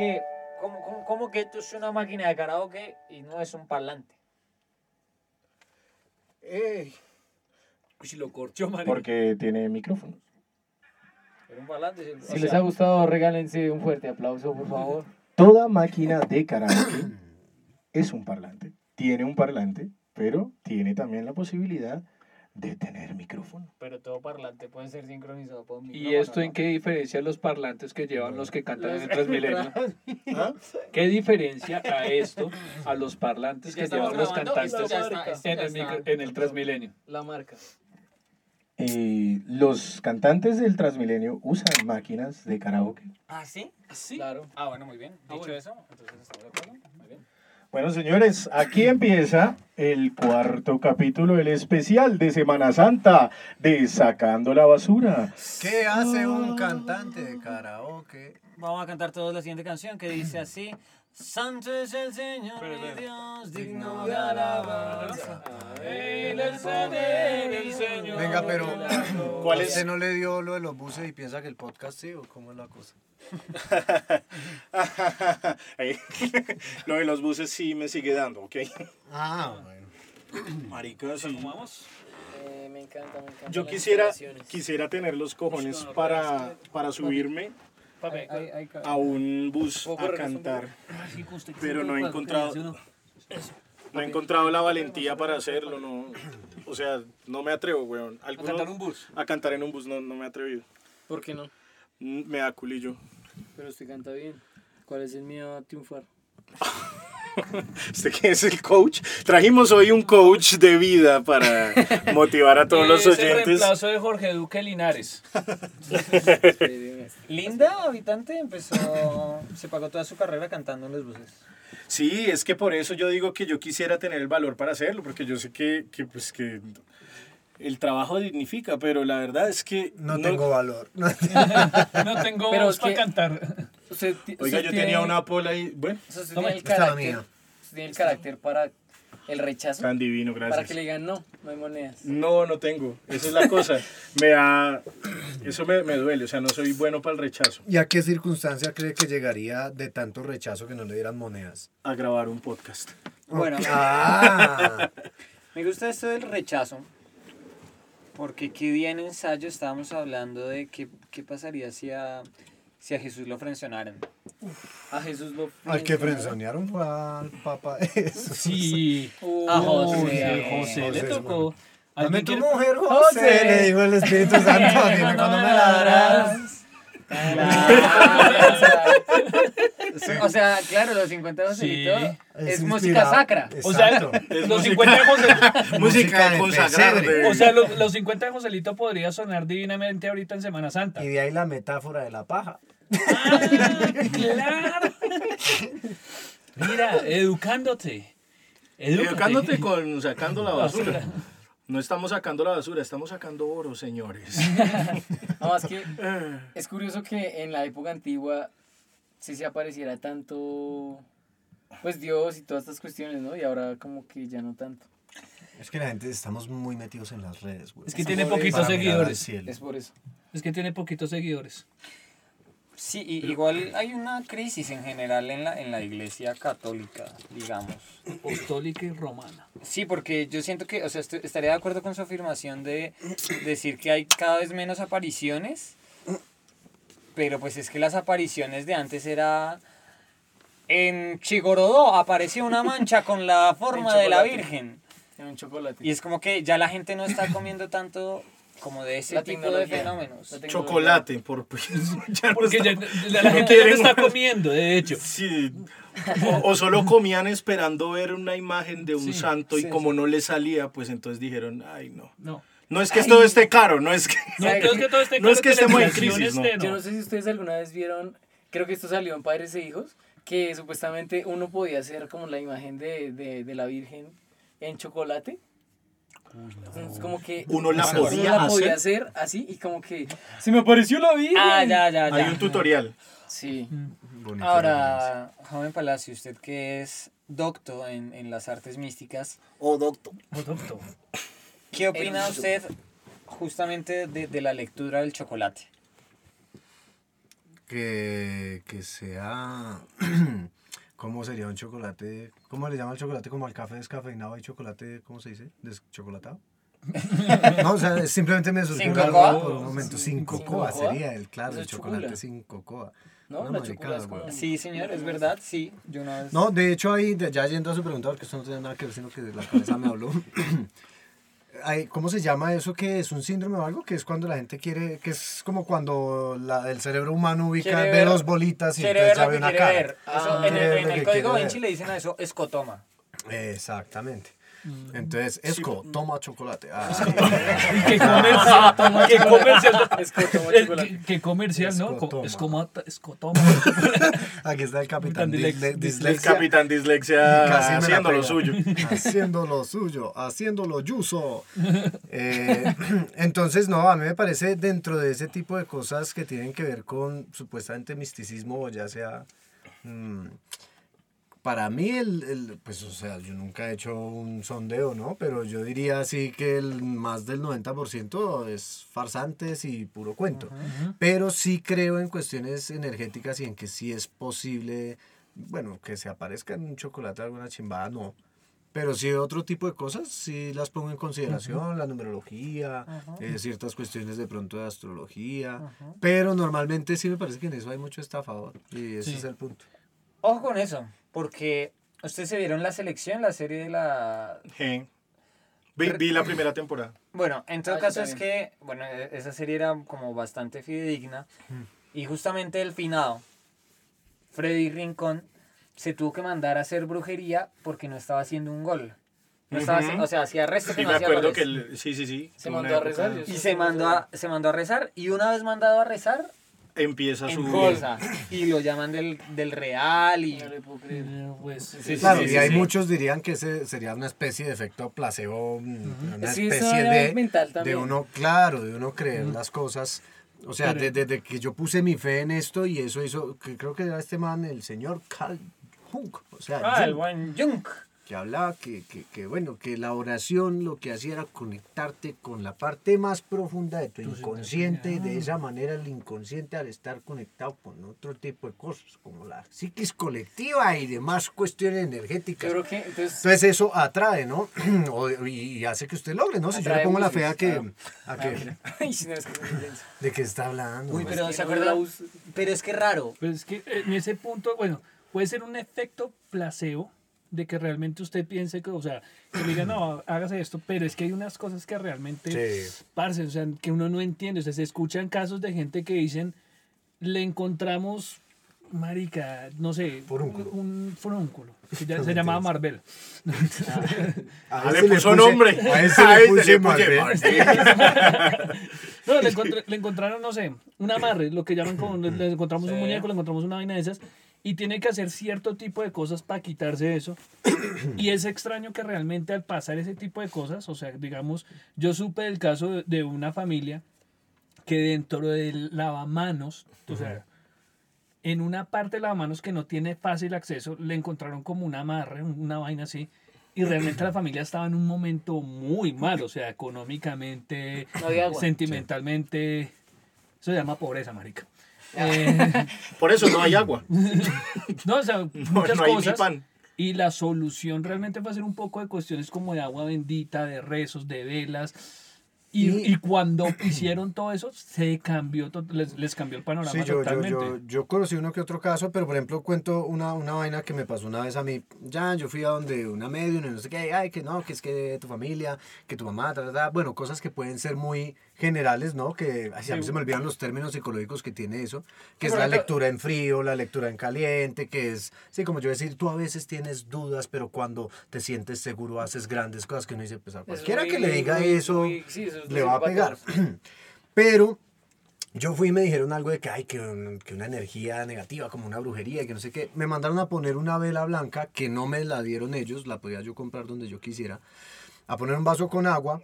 que, ¿cómo, cómo, cómo que esto es una máquina de karaoke y no es un parlante? Ey, Si lo corchó, marica. Porque tiene micrófonos. Pero un parlante, sí, o Si les ha gustado, regálense un fuerte aplauso, por favor. Toda máquina de karaoke es un parlante. Tiene un parlante, pero tiene también la posibilidad de tener micrófono. Pero todo parlante puede ser sincronizado por un ¿Y micrófono, esto en qué diferencia los parlantes que llevan los que cantan en el Transmilenio? ¿Ah? ¿Qué diferencia a esto a los parlantes que llevan los cantantes en el, está. micro- en el Transmilenio? La marca. Eh, los cantantes del Transmilenio usan máquinas de karaoke. ¿Ah, sí? Sí. Claro. Ah, bueno, muy bien. Ah, Dicho bueno. eso, entonces estamos de acuerdo. Bueno, señores, aquí empieza el cuarto capítulo, el especial de Semana Santa de Sacando la Basura. ¿Qué hace un cantante de karaoke? Vamos a cantar todos la siguiente canción que dice así. Santo es el Señor mi. Dios, digno de alabanza. Él el Señor. Venga, pero ¿Cuál es? ¿Usted no le dio lo de los buses y piensa que el podcast sí o cómo es la cosa? Lo de los buses sí me sigue dando, ¿ok? Ah, bueno. Marica, sí. ¿Cómo vamos? Eh, me encanta, me encanta. Yo quisiera, quisiera tener los cojones para, para subirme Papi, a un bus ¿Puedo a cantar, pero no he encontrado, ¿sí o no? he encontrado la valentía para hacerlo, no, o sea, no me atrevo, weón. ¿A cantar un bus? A cantar en un bus no, no me he atrevido. ¿Por qué no? Mm, Me da culillo. Pero usted canta bien. ¿Cuál es el miedo a triunfar? ¿Este qué es el coach? Trajimos hoy un coach de vida para motivar a todos los Es el oyentes. reemplazo de Jorge Duque Linares. Linda, habitante, empezó, se pagó toda su carrera cantando en los buses. Sí, es que por eso yo digo que yo quisiera tener el valor para hacerlo, porque yo sé que, que, pues que el trabajo dignifica, pero la verdad es que No, tengo valor. No tengo Pero voz es para que- cantar. Oiga, yo tiene- tenía una pola ahí, bueno, o sea, usted Toma, tiene el carácter. tiene el carácter para el rechazo. tan divino, Para gracias. que le digan no, no hay monedas. No, no tengo, esa es la cosa. Me da, eso me, me duele, o sea, no soy bueno para el rechazo. ¿Y a qué circunstancia cree que llegaría de tanto rechazo que no le dieran monedas? A grabar un podcast. Bueno, Ah, me gusta esto del rechazo. Porque qué día en ensayo estábamos hablando de qué, qué pasaría si a, si a Jesús lo frencionaran. A Jesús lo al que frencionaron. frenzonearon fue al papá. Eso. Sí. A José. A José José, le tocó. Dame ¿Alguien tu mujer, José, José. le dijo el Espíritu Santo, dime cuando me la darás. O sea, claro, los 50 de Joselito Sí. es, Es música sacra. O sea, los 50 de José, Música de consagrada o sea, los, los 50 de Joselito podría sonar divinamente ahorita en Semana Santa. Y de ahí la metáfora de la paja. Ah, claro. Mira, educándote. Edúcate. Educándote con sacando la basura. No estamos sacando la basura, estamos sacando oro, señores. No, es que es curioso que en la época antigua sí se apareciera tanto, pues Dios y todas estas cuestiones, ¿no? Y ahora como que ya no tanto. Es que la gente estamos muy metidos en las redes, güey. Es que tiene poquitos seguidores. Es por eso. Es que tiene poquitos seguidores. Sí, y- igual hay una crisis en general en la, en la iglesia católica, digamos. Apostólica y romana. Sí, porque yo siento que, o sea, estaría de acuerdo con su afirmación de decir que hay cada vez menos apariciones, pero pues es que las apariciones de antes era... En Chigorodó apareció una mancha con la forma de la. Virgen. En un chocolate. Y es como que ya la gente no está comiendo tanto como de ese La tipo de fenómenos. Chocolate, por, ya no Porque está- ya, ya la gente ya no está comiendo, de hecho. Sí. O, o solo comían esperando ver una imagen de un Sí, santo y sí, como no les salía, pues entonces dijeron, ay no. No. No es que esto esté caro, no es que... No, creo que todo este No es que estemos en crisis, no. esté, Yo no sé si ustedes alguna vez vieron, creo que esto salió en Padres e Hijos, que supuestamente uno podía hacer como la imagen de, de, de la Virgen en chocolate. Entonces, como que Uno la uno podía la podía hacer. hacer así y como que se me apareció la Virgen. Ah, ya, ya, Hay ya. un tutorial. Sí. Bonito, Ahora, joven Palacio, usted que es docto en, en las artes místicas, Oh, doctor. ¿qué opina usted justamente de, de la lectura del chocolate? que, que sea... ¿Cómo sería un chocolate? ¿Cómo le llama el chocolate? Como al café descafeinado y chocolate, ¿cómo se dice? ¿Deschocolatado? no, o sea, simplemente me surgió ¿Sin algo cocoa? por un momento. Sin ¿Sin cocoa cocoa? sería el, claro, Eso el chocolate sin cocoa. No, Una la maricada, chocolate es como... güey. Sí, señor, es verdad, sí. Yo una vez... No, de hecho ahí, ya yendo a su pregunta, porque esto no tiene nada que ver, sino que la cabeza me habló. Hay- ¿Cómo se llama eso que es un síndrome o algo? Que es cuando la gente quiere, que es como cuando la- el cerebro humano ubica, ve dos bolitas y entonces que una cara. ver. Eso, Ah. en el, en código Vinci ver. le dicen a eso escotoma. Exactamente. Entonces, Esco, toma chocolate. Ah, ¿Qué comercial? ¿Qué comercial? Es que tomo Eh, chocolate. ¿Qué, qué comercial, no? Co- Escotoma. Es como escotoma. aquí está el capitán Capitán Disle- Dilex- El Dislexia. capitán dislexia haciendo lo suyo. Haciendo lo suyo, haciendo lo yuso. Eh, entonces, no, a mí me parece dentro de ese tipo de cosas que tienen que ver con supuestamente misticismo, o ya sea. mm, para mí, el, el- pues, o sea, yo nunca he hecho un sondeo, ¿no? Pero yo diría así que el más del 90% es farsantes y puro cuento. Pero sí creo en cuestiones energéticas y en que sí es posible, bueno, que se aparezca en un chocolate alguna chimbada, no. Pero sí otro tipo de cosas, sí las pongo en consideración, la numerología, eh, ciertas cuestiones de pronto de astrología, pero normalmente sí me parece que en eso hay mucho estafador y ese Sí. es el punto. Ojo con eso, porque ustedes se vieron la selección, la serie de la... Sí. Vi, vi la primera temporada. Bueno, en todo Ah, caso es que, bueno, e- esa serie era como bastante fidedigna y justamente el finado, Freddy Rincón, se tuvo que mandar a hacer brujería porque no estaba haciendo un gol. No estaba Ujú. haciendo, o sea, hacía resto que Sí, no me hacía acuerdo goles. que el- sí, sí, sí. Se mandó a rezar. Y se mandó, a, se mandó a rezar y una vez mandado a rezar, Empieza su. empieza. Y lo llaman del, del real y... No pues, Sí, Claro, sí, y hay muchos dirían que ese sería una especie de efecto placebo, una especie de, mental de también. uno, claro, de uno creer las cosas. O sea, Pero- desde que yo puse mi fe en esto y eso hizo, que creo que era este man, el señor Carl Jung, o sea, Ah, el Jung, buen Junk. Que hablaba que, que, que, bueno, que la oración lo que hacía era conectarte con la parte más profunda de tu inconsciente y de esa manera el inconsciente al estar conectado con otro tipo de cosas, como la psiquis colectiva y demás cuestiones energéticas. Yo creo que entonces Entonces eso atrae, ¿no? O- y, hace que usted logre, ¿no? Si yo le pongo la fe a que, Ah. a que es que de qué está hablando. Uy, pero ¿se us- Pero es que raro. Pero es que en ese punto, bueno, puede ser un efecto placebo de que realmente usted piense que, o sea, que le diga, no, hágase esto, pero es que hay unas cosas que realmente, Sí. parce, o sea, que uno no entiende. O sea, se escuchan casos de gente que dicen, le encontramos, marica, no sé, Furúnculo. un furúnculo, que ya se llamaba Marvel. A Ah, ese le puso nombre. A ese le puse Marvel. No, le, encontré- le encontraron, no sé, un amarre, lo que llaman como, le, le encontramos un Sí. muñeco, le encontramos una vaina de esas, y tiene que hacer cierto tipo de cosas para quitarse eso. y es extraño que realmente al pasar ese tipo de cosas, o sea, digamos, yo supe del caso de, de una familia que dentro del lavamanos, o sea, en una parte del lavamanos que no tiene fácil acceso, le encontraron como un amarre, una vaina así. Y realmente la familia estaba en un momento muy mal, o sea, económicamente, No sentimentalmente. Eso se llama pobreza, marica. Eh, Por eso no hay agua. no, o sea, No, muchas no hay ni cosas. pan. Y la solución realmente va a ser un poco de cuestiones como de agua bendita, de rezos, de velas. Y, Y- y cuando hicieron todo eso, se cambió, les, les cambió el panorama Sí, yo, yo, totalmente. yo, yo conocí uno que otro caso, pero por ejemplo cuento una, una vaina que me pasó una vez a mí. Ya, yo fui a donde una medium y no sé qué, ay, que no, que es que tu familia, que tu mamá, ta, ta, ta. bueno, cosas que pueden ser muy generales, ¿no? Que así a mí se me olvidan los términos psicológicos que tiene eso, que es la lectura en frío, la lectura en caliente, que es, sí, como yo decir, tú a veces tienes dudas, pero cuando te sientes seguro haces grandes cosas que uno dice, pues a cualquiera muy- que le diga muy- eso muy- sí, eso es le va a pegar. Pero yo fui y me dijeron algo de que hay que, un- que una energía negativa, como una brujería, y que no sé qué. Me mandaron a poner una vela blanca que no me la dieron ellos, la podía yo comprar donde yo quisiera. A poner un vaso con agua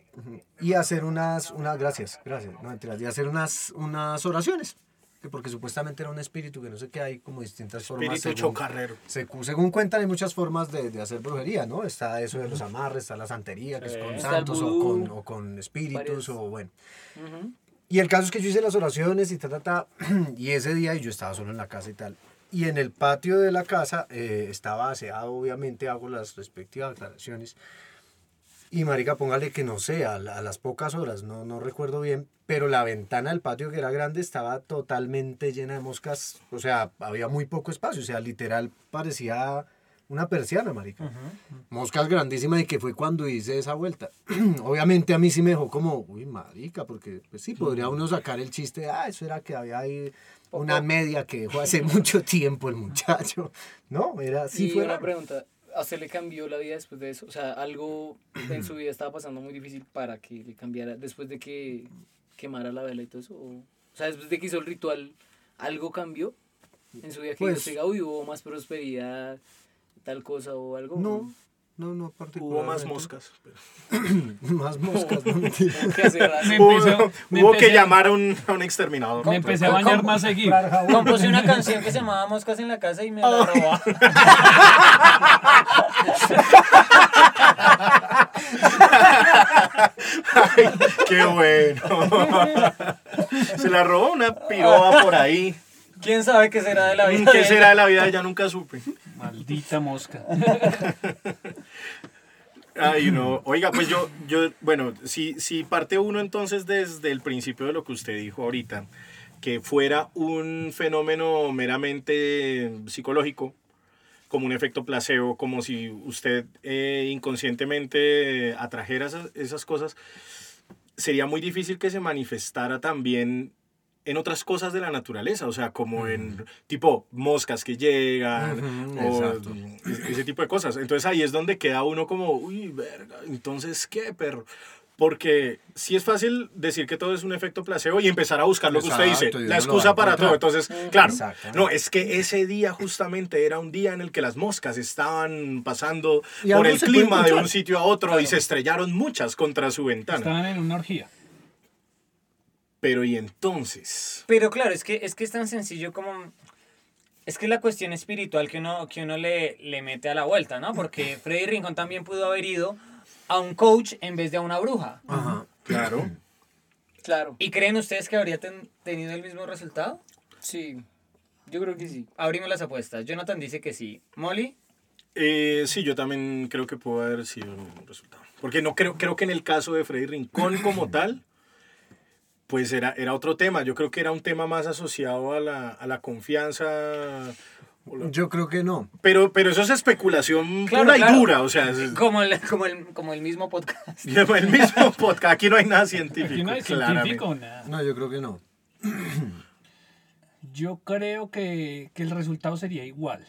y hacer unas, unas gracias, gracias, no mentiras, y hacer unas, unas oraciones. Que porque supuestamente era un espíritu que no sé qué hay como distintas formas. Espíritu según- chocarrero. Secu- según cuentan, hay muchas formas de, de hacer brujería, ¿no? Está eso de los amarres, está la santería, que es con Está santos o con, o con espíritus, varios. o bueno. Y el caso es que yo hice las oraciones y ta, ta, ta. Y ese día yo estaba solo en la casa y tal. Y en el patio de la casa eh, estaba aseado, obviamente hago las respectivas aclaraciones. Y marica, póngale que no sé, a, a las pocas horas, no, no recuerdo bien, pero la ventana del patio que era grande estaba totalmente llena de moscas, o sea, había muy poco espacio, o sea, literal parecía una persiana, marica. Moscas grandísimas y que fue cuando hice esa vuelta. Obviamente a mí sí me dejó como, uy, marica, porque pues sí, podría uno sacar el chiste, de, ah, eso era que había ahí una media que dejó hace mucho tiempo el muchacho. No, era así y fue. una raro. pregunta, ¿a usted le cambió la vida después de eso? O sea, algo en su vida estaba pasando muy difícil para que le cambiara después de que quemara la vela y todo eso. O, o sea, después de que hizo el ritual, ¿algo cambió en su vida? Que Pues- diga, uy, hubo más prosperidad, tal cosa o algo. No, no, no Hubo particularmente. más moscas. más moscas, no mentira. Hubo, hubo que llamar a un, a un exterminador. Me empecé a bañar más seguido. Compuse una canción que se llamaba Moscas en la casa y me la robó. Ay, qué bueno. Se la robó una piroba por ahí. ¿Quién sabe qué será de la vida? ¿Qué de será de la vida? Ya nunca supe. Maldita mosca. Ay, no. Oiga, pues yo, yo bueno, si, si parte uno entonces desde el principio de lo que usted dijo ahorita, que fuera un fenómeno meramente psicológico, como un efecto placebo, como si usted eh, inconscientemente atrajera esas, esas cosas, sería muy difícil que se manifestara también en otras cosas de la naturaleza, o sea, como en tipo moscas que llegan, Ujú, o exacto. ese ese tipo de cosas. Entonces ahí es donde queda uno como, uy, verga, entonces, ¿qué, perro? Porque sí es fácil decir que todo es un efecto placebo y empezar a buscar lo que usted dice, la excusa para todo. Entonces, claro, no, es que ese día justamente era un día en el que las moscas estaban pasando por el clima de un sitio a otro y se estrellaron muchas contra su ventana. Estaban en una orgía. Pero y entonces, Pero claro, es que, es que es tan sencillo como... Es que la cuestión espiritual que uno, que uno le, le mete a la vuelta, ¿no? Porque Freddy Rincón también pudo haber ido a un coach en vez de a una bruja. Ajá. claro. Claro, ¿Y creen ustedes que habría ten- tenido el mismo resultado? sí. Yo creo que sí. Abrimos las apuestas. Jonathan dice que sí. Molly, Eh, sí, yo también creo que pudo haber sido un resultado. Porque no creo, creo que en el caso de Freddy Rincón como tal, pues era, era otro tema. Yo creo que era un tema más asociado a la, a la confianza. Yo creo que no. Pero, pero eso es especulación Claro, pura claro. y dura. O sea, es- como el, como el, como el mismo podcast. el mismo podcast. Aquí no hay nada científico. Aquí no hay claramente. científico, nada. No, yo creo que no. Yo creo que, que el resultado sería igual.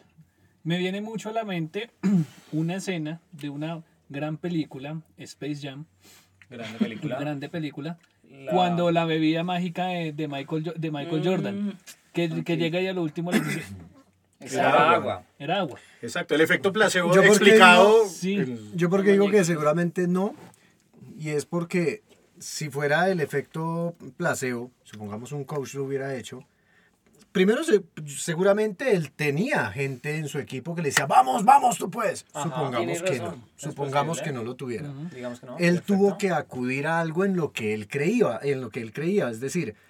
Me viene mucho a la mente una escena de una gran película, Space Jam, Grande película. grande película, La- cuando la bebida mágica de, de Michael, de Michael Jordan, que, que llega y a lo último le dice, Era agua. era agua. Exacto, el efecto placebo Yo explicado. no- Sí. en- Yo porque digo que seguramente no, y es porque si fuera el efecto placebo, supongamos un coach lo hubiera hecho, primero se- seguramente él tenía gente en su equipo que le decía, vamos, vamos, tú puedes. Ajá, supongamos que razón, no, supongamos posible. que no lo tuviera. Ujú. Digamos que no. Él perfecto. tuvo que acudir a algo en lo que él creía, en lo que él creía, es decir, de-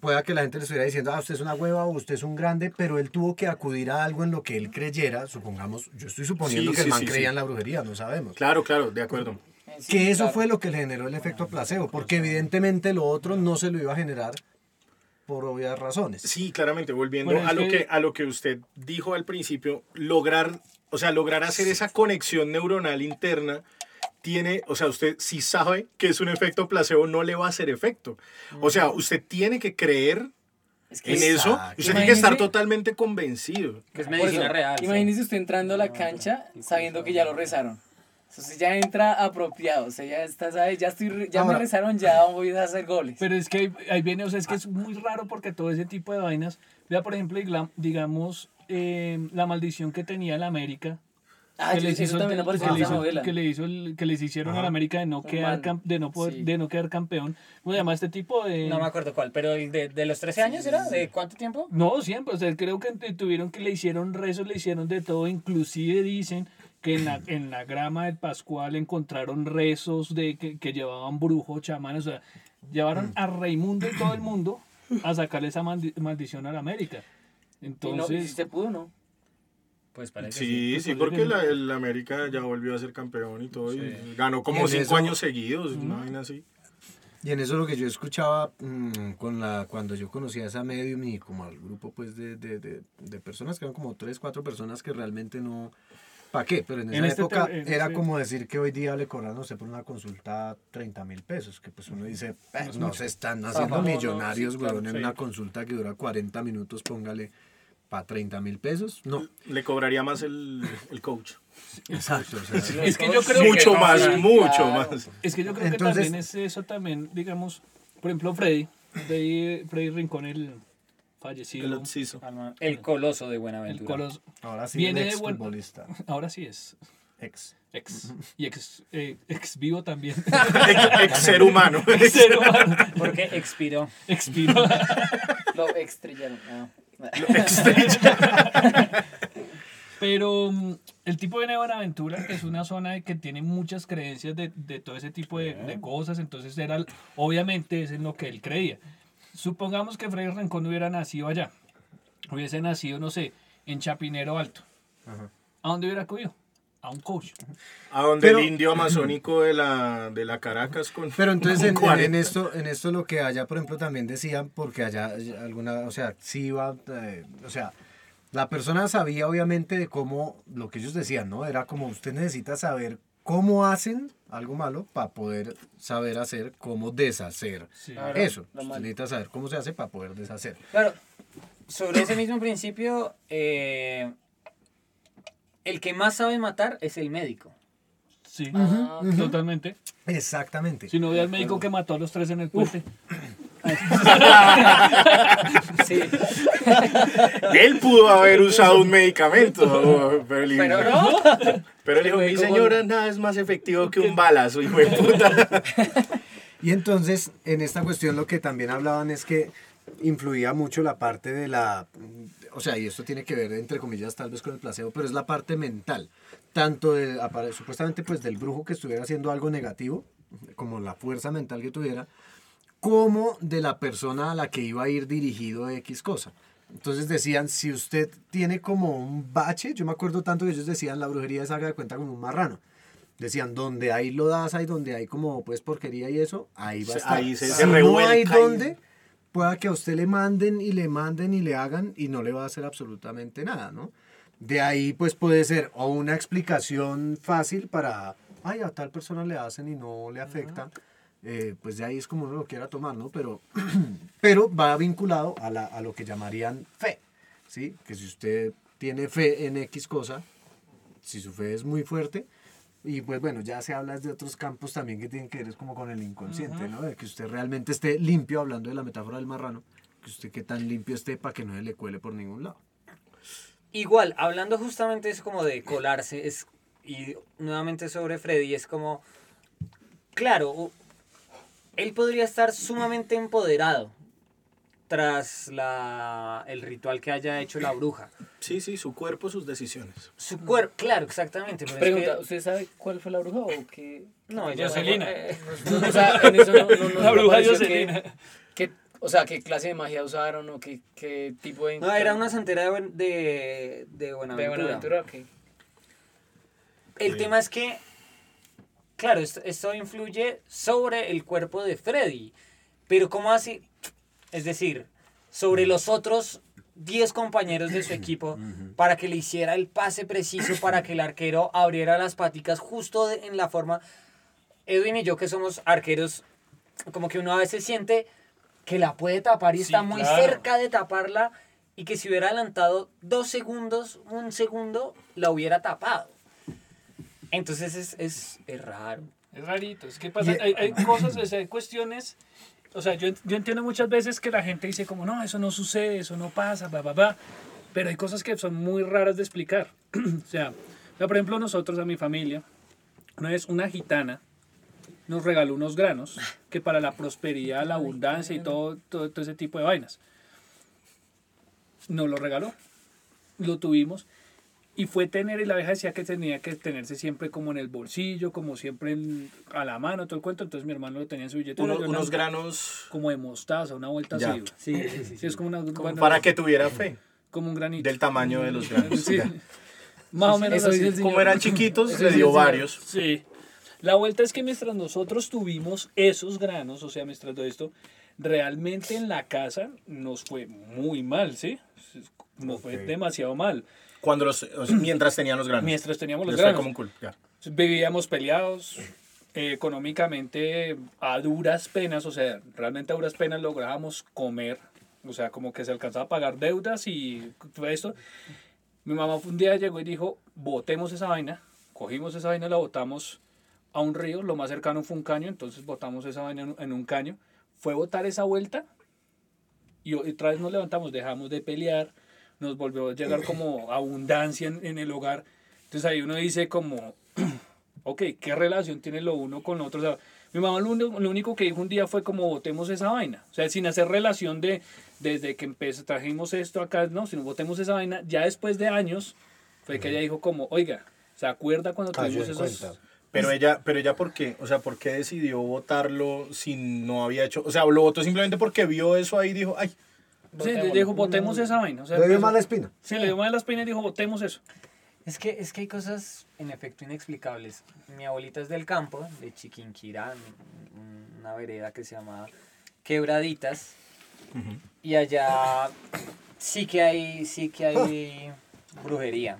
pueda que la gente le estuviera diciendo, ah, usted es una hueva o usted es un grande, pero él tuvo que acudir a algo en lo que él creyera, supongamos, yo estoy suponiendo Sí, que el sí, man sí, creía sí. en la brujería, no sabemos. Claro, claro, de acuerdo. Sí, Que eso claro. fue lo que le generó el efecto placebo, porque evidentemente lo otro no se lo iba a generar por obvias razones. Sí, claramente, volviendo Bueno, a, lo que- que, a lo que usted dijo al principio, lograr, o sea, lograr hacer esa conexión neuronal interna tiene, o sea, usted si sabe que es un efecto placebo, no le va a hacer efecto. O sea, usted tiene que creer Es que en es- eso, usted tiene que estar Imagínese- totalmente convencido. Que es medicina eso, real. sí. Imagínese usted entrando a la cancha sabiendo que ya lo rezaron. Entonces ya entra apropiado, o sea, ya está, ¿sabe? Ya, estoy, ya Ahora- me rezaron, ya voy a hacer goles. Pero es que ahí, ahí viene, o sea, es que es muy raro porque todo ese tipo de vainas, vea por ejemplo, digamos, eh, la maldición que tenía la América. Ah, que les hizo- también que en le hizo- novela. que le hizo el- que les hicieron a la América de no quedar man. de no poder, Sí. de no quedar campeón. ¿Cómo se llama este tipo de No me acuerdo cuál, pero el de, de los 13 años era, ¿de cuánto tiempo? No, siempre, o sea, creo que tuvieron que le hicieron rezos, le hicieron de todo, inclusive dicen que en la, en la grama del Pascual encontraron rezos de que, que llevaban brujos, chamanes, o sea, llevaron a Raimundo y todo el mundo a sacarle esa maldi- maldición a la América. Y, no, y Entonces, se pudo, ¿no? Pues parece Sí, pues, sí, pues, porque sí. la, el América ya volvió a ser campeón y todo. Sí. Y ganó como cinco eso- años seguidos, una vaina así. Y en eso lo que yo escuchaba mm, con la, cuando yo conocía a esa medium y como al grupo pues de, de, de, de personas que eran como tres, cuatro personas que realmente no... ¿Para qué? Pero en esa En este época en era ese- como decir que hoy día le cobran, no sé, por una consulta 30 mil pesos, que pues uno dice, "Eh, es no mucho. se están haciendo no, no, millonarios, sí, weón, claro, en sí. una consulta que dura 40 minutos, póngale para 30 mil pesos. No, Le cobraría más el, el coach. exacto. o sea, es que yo creo Mucho que, más, mucho claro. más. es que yo creo Entonces- que también es eso también, digamos, por ejemplo, Freddy, Freddy, Freddy Rincón, el fallecido, El. Alma- El coloso de el Buenaventura. colos, ahora sí, Viene el de ex buen- futbolista. ahora sí es Ex. ex, y ex, eh, ex vivo también. Ex, ex ser humano. Ser humano. Porque expiró. Expiro. Lo extrillaron. Pero mm, el tipo de Buenaventura es una zona que tiene muchas creencias de, de todo ese tipo de, de cosas, entonces era, obviamente es en lo que él creía. Supongamos que Freddy Rincón hubiera nacido allá, hubiese nacido, no sé, en Chapinero Alto. ¿A dónde hubiera acudido? A un coach. A donde Pero- el indio amazónico de la, de la Caracas con. Pero entonces con en, en- 40. en esto, en esto lo que allá, por ejemplo, también decían, porque allá allá alguna, o sea, sí iba, eh, o sea, la persona sabía obviamente de cómo, lo que ellos decían, ¿no? Era como usted necesita saber cómo hacen algo malo para poder saber hacer cómo deshacer Sí. Claro, eso. Usted necesita saber cómo se hace para poder deshacer. Claro, sobre ese mismo principio, eh, el que más sabe matar es el médico. Sí, Ah, totalmente. Exactamente. Si no ve al médico que mató a los tres en el puente. sí. Él pudo haber usado un medicamento. Pero, el- Pero no. pero le dijo, mi señora, nada es más efectivo que un balazo, hijo de puta. Y entonces, en esta cuestión lo que también hablaban es que influía mucho la parte de la, o sea, y esto tiene que ver, entre comillas, tal vez con el placebo, pero es la parte mental, tanto de, supuestamente pues del brujo que estuviera haciendo algo negativo, como la fuerza mental que tuviera, como de la persona a la que iba a ir dirigido X cosa. Entonces decían, si usted tiene como un bache, yo me acuerdo tanto que ellos decían, la brujería es haga de cuenta como un marrano. Decían, donde hay lodaza y donde hay como pues porquería y eso, ahí va a estar. ahí se- si se no hay donde, pueda que a usted le manden y le manden y le hagan y no le va a hacer absolutamente nada, ¿no? De ahí pues puede ser o una explicación fácil para, ay, a tal persona le hacen y no le afecta, eh, pues de ahí es como uno lo quiera tomar, ¿no? Pero, pero va vinculado a, la, a lo que llamarían fe, ¿sí? Que si usted tiene fe en X cosa, si su fe es muy fuerte, y pues bueno, ya se habla de otros campos también que tienen que ver es como con el inconsciente, ¿no? De que usted realmente esté limpio, hablando de la metáfora del marrano, que usted qué tan limpio esté para que no se le cuele por ningún lado. Igual, hablando justamente eso como de colarse, es, y nuevamente sobre Freddy, es como, claro, él podría estar sumamente empoderado tras la, el ritual que haya hecho la bruja. Sí, sí, su cuerpo, sus decisiones. Su cuerpo, claro, exactamente. pero es Pregunta, que- ¿usted sabe cuál fue la bruja o qué? no, Jocelyn. No, no, o sea, en eso no, no, no La bruja Jocelyn. que- que- o sea, qué clase de magia usaron o qué, qué tipo de... No, era una santera de, Buen- de, de De Buenaventura. Buenaventura, ok. El Sí. tema es que, claro, esto, esto influye sobre el cuerpo de Freddy, pero ¿cómo así? Es decir, sobre los otros 10 compañeros de su equipo para que le hiciera el pase preciso, para que el arquero abriera las paticas justo de- en la forma... Edwin y yo que somos arqueros, como que uno a veces siente que la puede tapar y Sí, está muy claro. cerca de taparla y que si hubiera adelantado dos segundos, un segundo, la hubiera tapado. Entonces es, es, es raro. Es rarito, es que pasa, Y- hay, hay cosas, o sea, hay cuestiones, o sea, yo, yo entiendo muchas veces que la gente dice como, no, eso no sucede, eso no pasa, bla, bla, bla, pero hay cosas que son muy raras de explicar. o sea, por ejemplo, nosotros, a mi familia, una vez una gitana nos regaló unos granos que para la prosperidad, la abundancia y todo, todo, todo ese tipo de vainas. Nos lo regaló, lo tuvimos Y fue tener, y la vieja decía que tenía que tenerse siempre como en el bolsillo, como siempre en- a la mano, todo el cuento. Entonces mi hermano lo tenía en su. Uno- la- unos granos Como de mostaza, una vuelta Ya. así. Sí, sí, sí. Sí, es como una. bueno, para que tuviera fe Como un granito. del tamaño de los granos. Sí. Más o menos así. Como eran chiquitos, le dio varios. Sí. La vuelta es que mientras nosotros tuvimos esos granos, o sea, mientras todo esto, realmente en la casa nos fue muy mal, ¿sí? Nos fue demasiado mal. Cuando los, mientras tenían los granos. Mientras teníamos los granos. como un culo, ya. Vivíamos peleados, eh, económicamente a duras penas, o sea, realmente a duras penas lográbamos comer, o sea, como que se alcanzaba a pagar deudas y todo esto. Mi mamá un día llegó y dijo, botemos esa vaina, cogimos esa vaina y la botamos a un río, lo más cercano fue un caño, entonces botamos esa vaina en, un caño, fue botar esa vuelta y otra vez nos levantamos, dejamos de pelear, nos volvió a llegar como abundancia en, en el hogar. Entonces ahí uno dice como, ok, ¿qué relación tiene lo uno con lo otro? O sea, mi mamá lo lo único que dijo un día fue como botemos esa vaina. O sea, sin hacer relación de desde que empezó, trajimos esto acá, no, sino botemos esa vaina. Ya después de años fue que ella dijo como, oiga, ¿se acuerda cuando tuvimos esos... cuenta. Pero ella, pero ella, ¿por qué? O sea, ¿por qué decidió votarlo si no había hecho? O sea, lo votó simplemente porque vio eso ahí y dijo, ay, Sí, dijo, botemos esa vaina. O sea, Le dio mala espina. Sí, le dio mala la espina y dijo, botemos eso. Es que, es que hay cosas en efecto inexplicables. Mi abuelita es del campo, de Chiquinquirá, un- una vereda que se llama Quebraditas. Y allá sí que hay, sí que hay brujería.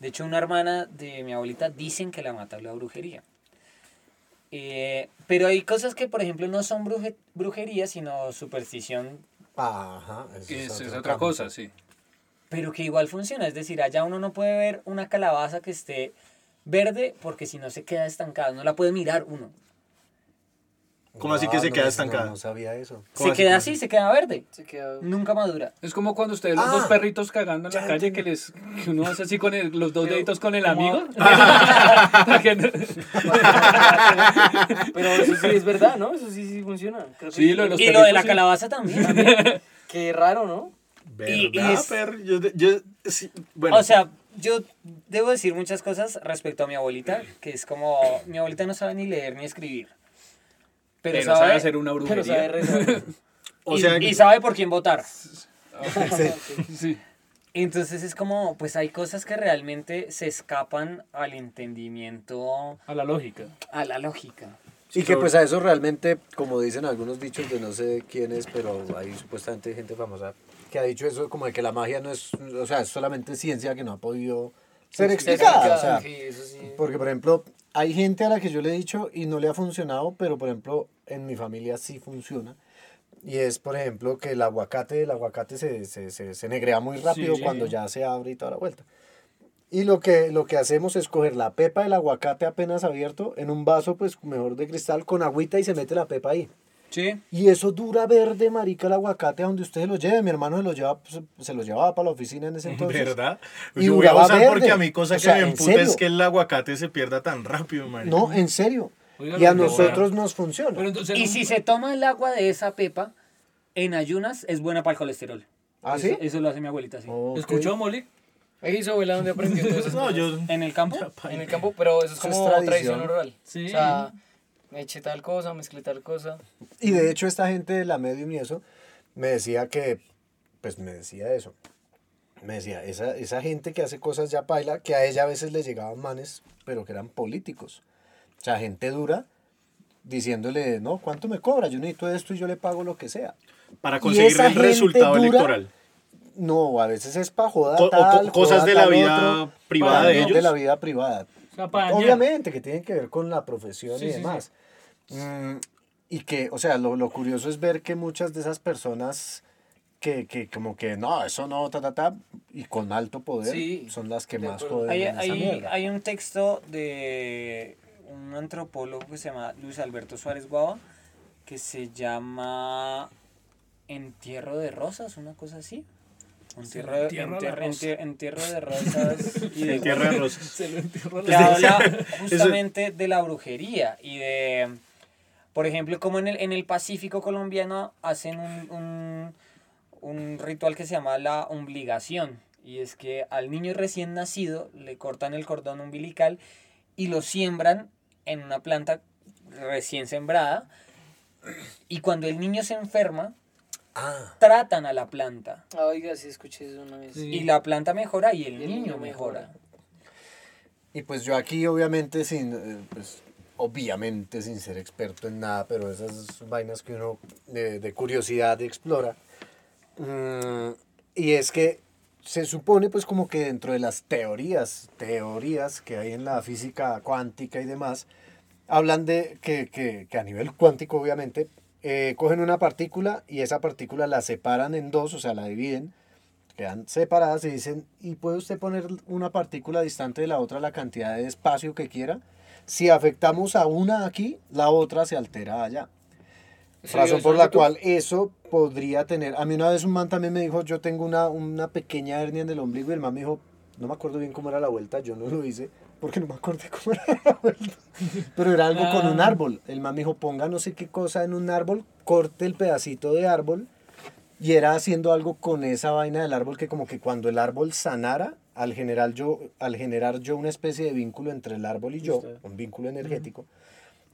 De hecho, una hermana de mi abuelita dicen que la mata la brujería. Eh, pero hay cosas que, por ejemplo, no son bruje- brujería, sino superstición, Ajá. eso Que es, es otra cosa, sí. pero que igual funciona. Es decir, allá uno no puede ver una calabaza que esté verde porque si no se queda estancada, no la puede mirar uno. ¿Cómo así que se queda estancada? No, no sabía eso. Se queda ¿Cómo así, se queda verde. Se queda... Nunca madura. Es como cuando ustedes los Ah, dos perritos cagando en la calle que les que uno hace así con el- los dos Pero, deditos con el ¿cómo? amigo. Pero eso sí es verdad, ¿no? Eso sí, sí funciona. Creo que Sí, lo de los Y lo de la sí. calabaza también. Qué raro, ¿no? Y- y ¿Verdad, es- per? Yo, yo, sí, bueno, O sea, yo debo decir muchas cosas respecto a mi abuelita, que es como, mi abuelita no sabe ni leer ni escribir. Pero, Pero sabe, sabe hacer una Pero sabe brujería. rezar. o y, sea, y sabe por quién votar. Sí. Entonces es como, pues hay cosas que realmente se escapan al entendimiento, A la lógica. a la lógica. Y que pues a eso realmente, como dicen algunos dichos de no sé quién es, pero hay supuestamente gente famosa que ha dicho eso como de que la magia no es, o sea, es solamente ciencia que no ha podido ser explicada. O sea, Sí, eso sí. porque por ejemplo, hay gente a la que yo le he dicho y no le ha funcionado, pero por ejemplo, en mi familia sí funciona. Y es, por ejemplo, que el aguacate, el aguacate se, se, se, se negrea muy rápido Sí. cuando ya se abre y toda la vuelta. Y lo que, lo que hacemos es coger la pepa del aguacate apenas abierto en un vaso, pues mejor de cristal, con agüita y se mete la pepa ahí. Sí. Y eso dura verde, marica, el aguacate a donde usted se lo lleve. Mi hermano se lo, lleva, pues, se lo llevaba para la oficina en ese entonces. ¿verdad? Y yo voy a usar porque verde. a mí cosa O que sea, me ¿en emputa serio? es que el aguacate se pierda tan rápido, man. No, en serio. Oiga, y a nosotros nos funciona. Pero entonces, Y si se toma el agua de esa pepa en ayunas, es buena para el colesterol. ¿Ah, Eso- sí? Eso, lo hace mi abuelita, sí. Ok. ¿Escuchó, Molly? Ahí su abuela donde aprendió todo eso. No, yo... ¿En el campo? En el campo, pero eso es como tradición. tradición oral. Sí. O sea, eché tal cosa, mezclé tal cosa. Y de hecho esta gente de la medium y eso me decía que, pues me decía eso. Me decía, esa, esa gente que hace cosas ya paila, que a ella a veces le llegaban manes, pero que eran políticos. O sea, gente dura diciéndole, no, ¿cuánto me cobra? Yo necesito esto y yo le pago lo que sea. Para conseguir el resultado dura electoral. No, a veces es para joda Co- o cosas joda de la vida otro, privada para de no, ellos. De la vida privada. O sea. Obviamente que tienen que ver con la profesión Sí, y sí, demás. Mm, y que, o sea, lo, lo curioso es ver que muchas de esas personas que, que como que no, eso no, ta, ta, ta, y con alto poder Sí, son las que más joden Hay, hay, hay un texto de un antropólogo que se llama Luis Alberto Suárez Guava que se llama Entierro de Rosas, una cosa así. Entierro, de- entierro la enter- rosa. entier- entierro de rosas y de Tierra de rosas. Se lo entierró que la- habla justamente de la brujería y de, por ejemplo, como en el, en el Pacífico colombiano hacen un, un, un ritual que se llama la obligación. Y es que al niño recién nacido le cortan el cordón umbilical y lo siembran en una planta recién sembrada. Y cuando el niño se enferma, Ah, tratan a la planta. Oiga, escuché eso una vez. Sí. Y la planta mejora y el, Y el niño niño mejora. mejora. y pues yo aquí obviamente sin, eh, pues obviamente sin ser experto en nada, pero esas vainas que uno de, de curiosidad explora. Mm, y es que se supone pues como que dentro de las teorías, teorías que hay en la física cuántica y demás, hablan de que, que, que a nivel cuántico obviamente, eh, cogen una partícula y esa partícula la separan en dos, o sea, la dividen, quedan separadas y dicen, y puede usted poner una partícula distante de la otra la cantidad de espacio que quiera. Si afectamos a una aquí, la otra se altera allá. ¿Se Razón por la cual eso podría tener. A mí una vez un man también me dijo, yo tengo una, una pequeña hernia en el ombligo y el man me dijo, no me acuerdo bien cómo era la vuelta, yo no lo hice porque no me acordé cómo era la vuelta. Pero era algo con un Ah. árbol. El man me dijo, ponga no sé qué cosa en un árbol, corte el pedacito de árbol y era haciendo algo con esa vaina del árbol que como que cuando el árbol sanara, al generar yo, al generar yo una especie de vínculo entre el árbol y yo, un vínculo energético,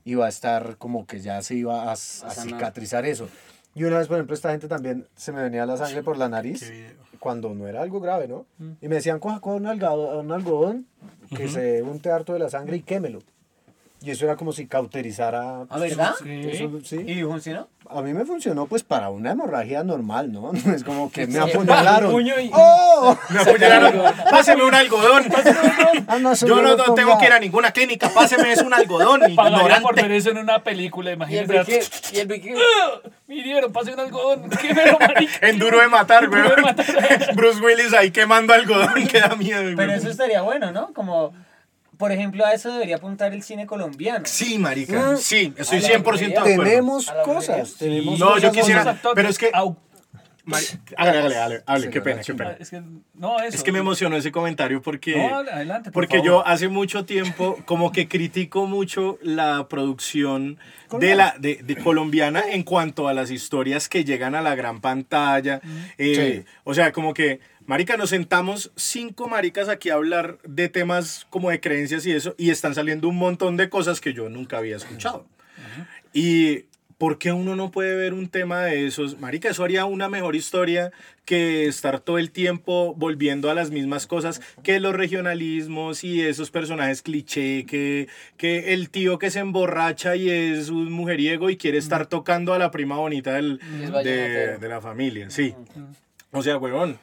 iba a estar como que ya se iba a, a cicatrizar eso. Y una vez, por ejemplo, esta gente también se me venía la sangre por la nariz cuando no era algo grave, ¿no? Y me decían, coja, coja un algodón, un algodón que se unte harto de la sangre y quémelo. Y eso era como si cauterizara. ¿Ah, verdad? Sí. Eso, sí. ¿Y funcionó? A mí me funcionó pues para una hemorragia normal, ¿no? Es como que me apuñalaron. Puño y- ¡Oh! Me apoyaron. Páseme un algodón. Ah, no, eso Yo no, lo no tengo que ir a ninguna clínica. Páseme es un algodón. Pagaría por ver eso en una película, Y el imagínate. Y el Vicky, Mirieron, pase un algodón. Qué mero. En duro de matar, güey. Bruce Willis ahí quemando algodón. Que da miedo, güey. Pero eso estaría bueno, ¿no? Como, por ejemplo, a eso debería apuntar el cine colombiano. Sí, marica. Mm. Sí, estoy A la 100% de acuerdo. Tenemos cosas, tenemos No, cosas yo quisiera- pero es que- Hágale, hágale, hágale, hable, qué pena, qué pena. Es que, no, eso. Es que me emocionó ese comentario porque... No, adelante, por Porque favor. yo hace mucho tiempo como que critico mucho la producción de la de, de colombiana en cuanto a las historias que llegan a la gran pantalla. Eh, O sea, como que, marica, nos sentamos cinco maricas aquí a hablar de temas como de creencias y eso, y están saliendo un montón de cosas que yo nunca había escuchado. Y ¿por qué uno no puede ver un tema de esos? Marica, eso haría una mejor historia que estar todo el tiempo volviendo a las mismas cosas que los regionalismos y esos personajes cliché, que, que el tío que se emborracha y es un mujeriego y quiere estar tocando a la prima bonita del- de, la familia, sí. O sea, huevón,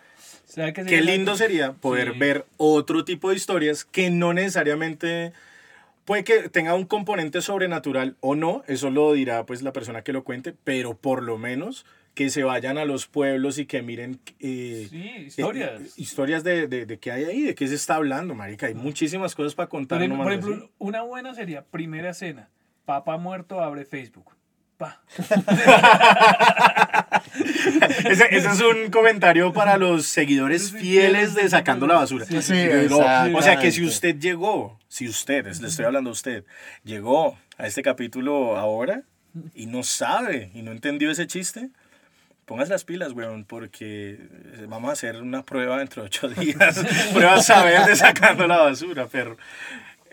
¿Será que qué lindo sería poder Sí. ver otro tipo de historias que no necesariamente puede que tenga un componente sobrenatural o no, eso lo dirá pues la persona que lo cuente, pero por lo menos que se vayan a los pueblos y que miren eh, Sí, eh, historias. eh, historias de, de, de qué hay ahí, de qué se está hablando, marica, hay muchísimas cosas para contar. Por ejemplo, por ejemplo, una buena sería primera escena. Papá muerto abre Facebook. Pa. ese, ese es un comentario para los seguidores fieles de Sacando la Basura. Sí, o sea que si usted llegó, si usted, le estoy hablando a usted, llegó a este capítulo ahora y no sabe y no entendió ese chiste, pongas las pilas, weón, porque vamos a hacer una prueba dentro de ocho días. prueba a saber de Sacando la Basura, perro.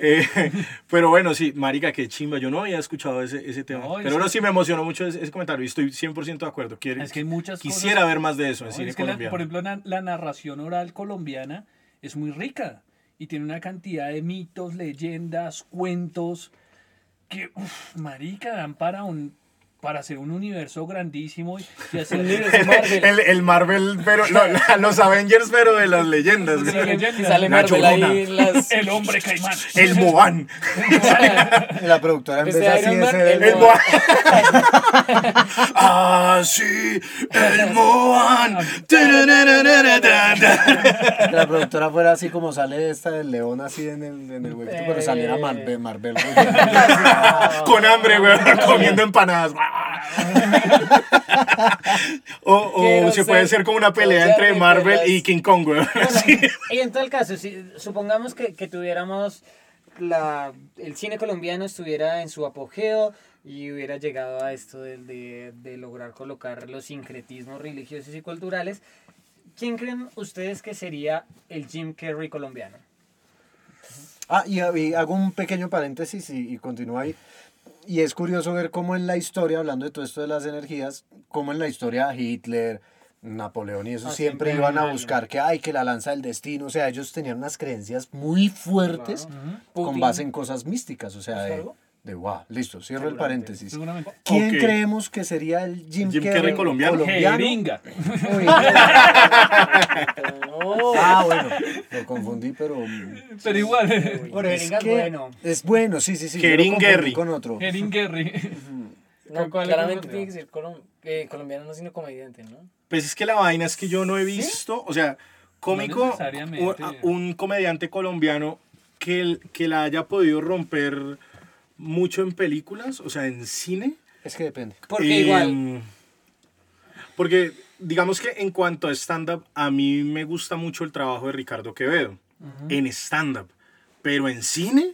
Eh, pero bueno, sí, marica, qué chimba. Yo no había escuchado ese, ese tema. No, pero ahora sí me emocionó mucho ese, ese comentario y estoy 100% de acuerdo. Quiere- Es que hay muchas Quisiera cosas- ver más de eso en No, cine es que la- colombiano. por ejemplo, la, la narración oral colombiana es muy rica y tiene una cantidad de mitos, leyendas, cuentos que, uff, marica, dan para un para hacer un universo grandísimo y, y hacer el, el Marvel, pero no, la- los Avengers, pero de las leyendas. Sí, y sale Nacho Marvel Luna. ahí las... el hombre caimán. El Moan. La productora en Este vez de así Iron de Man, ser el el- El Moan. ah, sí, el Moan. La productora fuera así como sale esta del león así en el, en el huequito, pero saliera Marvel. Marvel Con hambre, güey, comiendo empanadas. O o se puede ser ser como una pelea entre Marvel y King Kong, güey. Sí. Y en todo el caso, si, supongamos que, que tuviéramos la, el cine colombiano estuviera en su apogeo y hubiera llegado a esto de, de, de lograr colocar los sincretismos religiosos y culturales, ¿quién creen ustedes que sería el Jim Carrey colombiano? Ah, y, y hago un pequeño paréntesis y, y continúo ahí. Y es curioso ver cómo en la historia, hablando de todo esto de las energías, cómo en la historia Hitler, Napoleón y eso Ah, siempre iban a buscar que hay que la lanza del destino, o sea, ellos tenían unas creencias muy fuertes con Putin. base en cosas místicas, o sea, de, algo? De wow, listo, cierro el paréntesis. Seguramente. ¿Quién creemos que sería el Jim, Jim Carrey, Carrey colombiano. Jeringa. Uy, No. ah, bueno, lo confundí, pero Pero igual. Por es, que bueno. es bueno, sí, sí, sí. yo lo Jering confundí Gerry. con otro. Jeringerry. No, ¿Cuál es claramente tiene que ser colom- eh, colombiano, no sino comediante, ¿no? Pues es que la vaina es que yo no he visto, o sea, cómico, un, un comediante colombiano que, el- que la haya podido romper mucho en películas, o sea, en cine. Es que depende. Porque Eh, igual, Porque digamos que en cuanto a stand-up, a mí me gusta mucho el trabajo de Ricardo Quevedo en stand-up, pero en cine,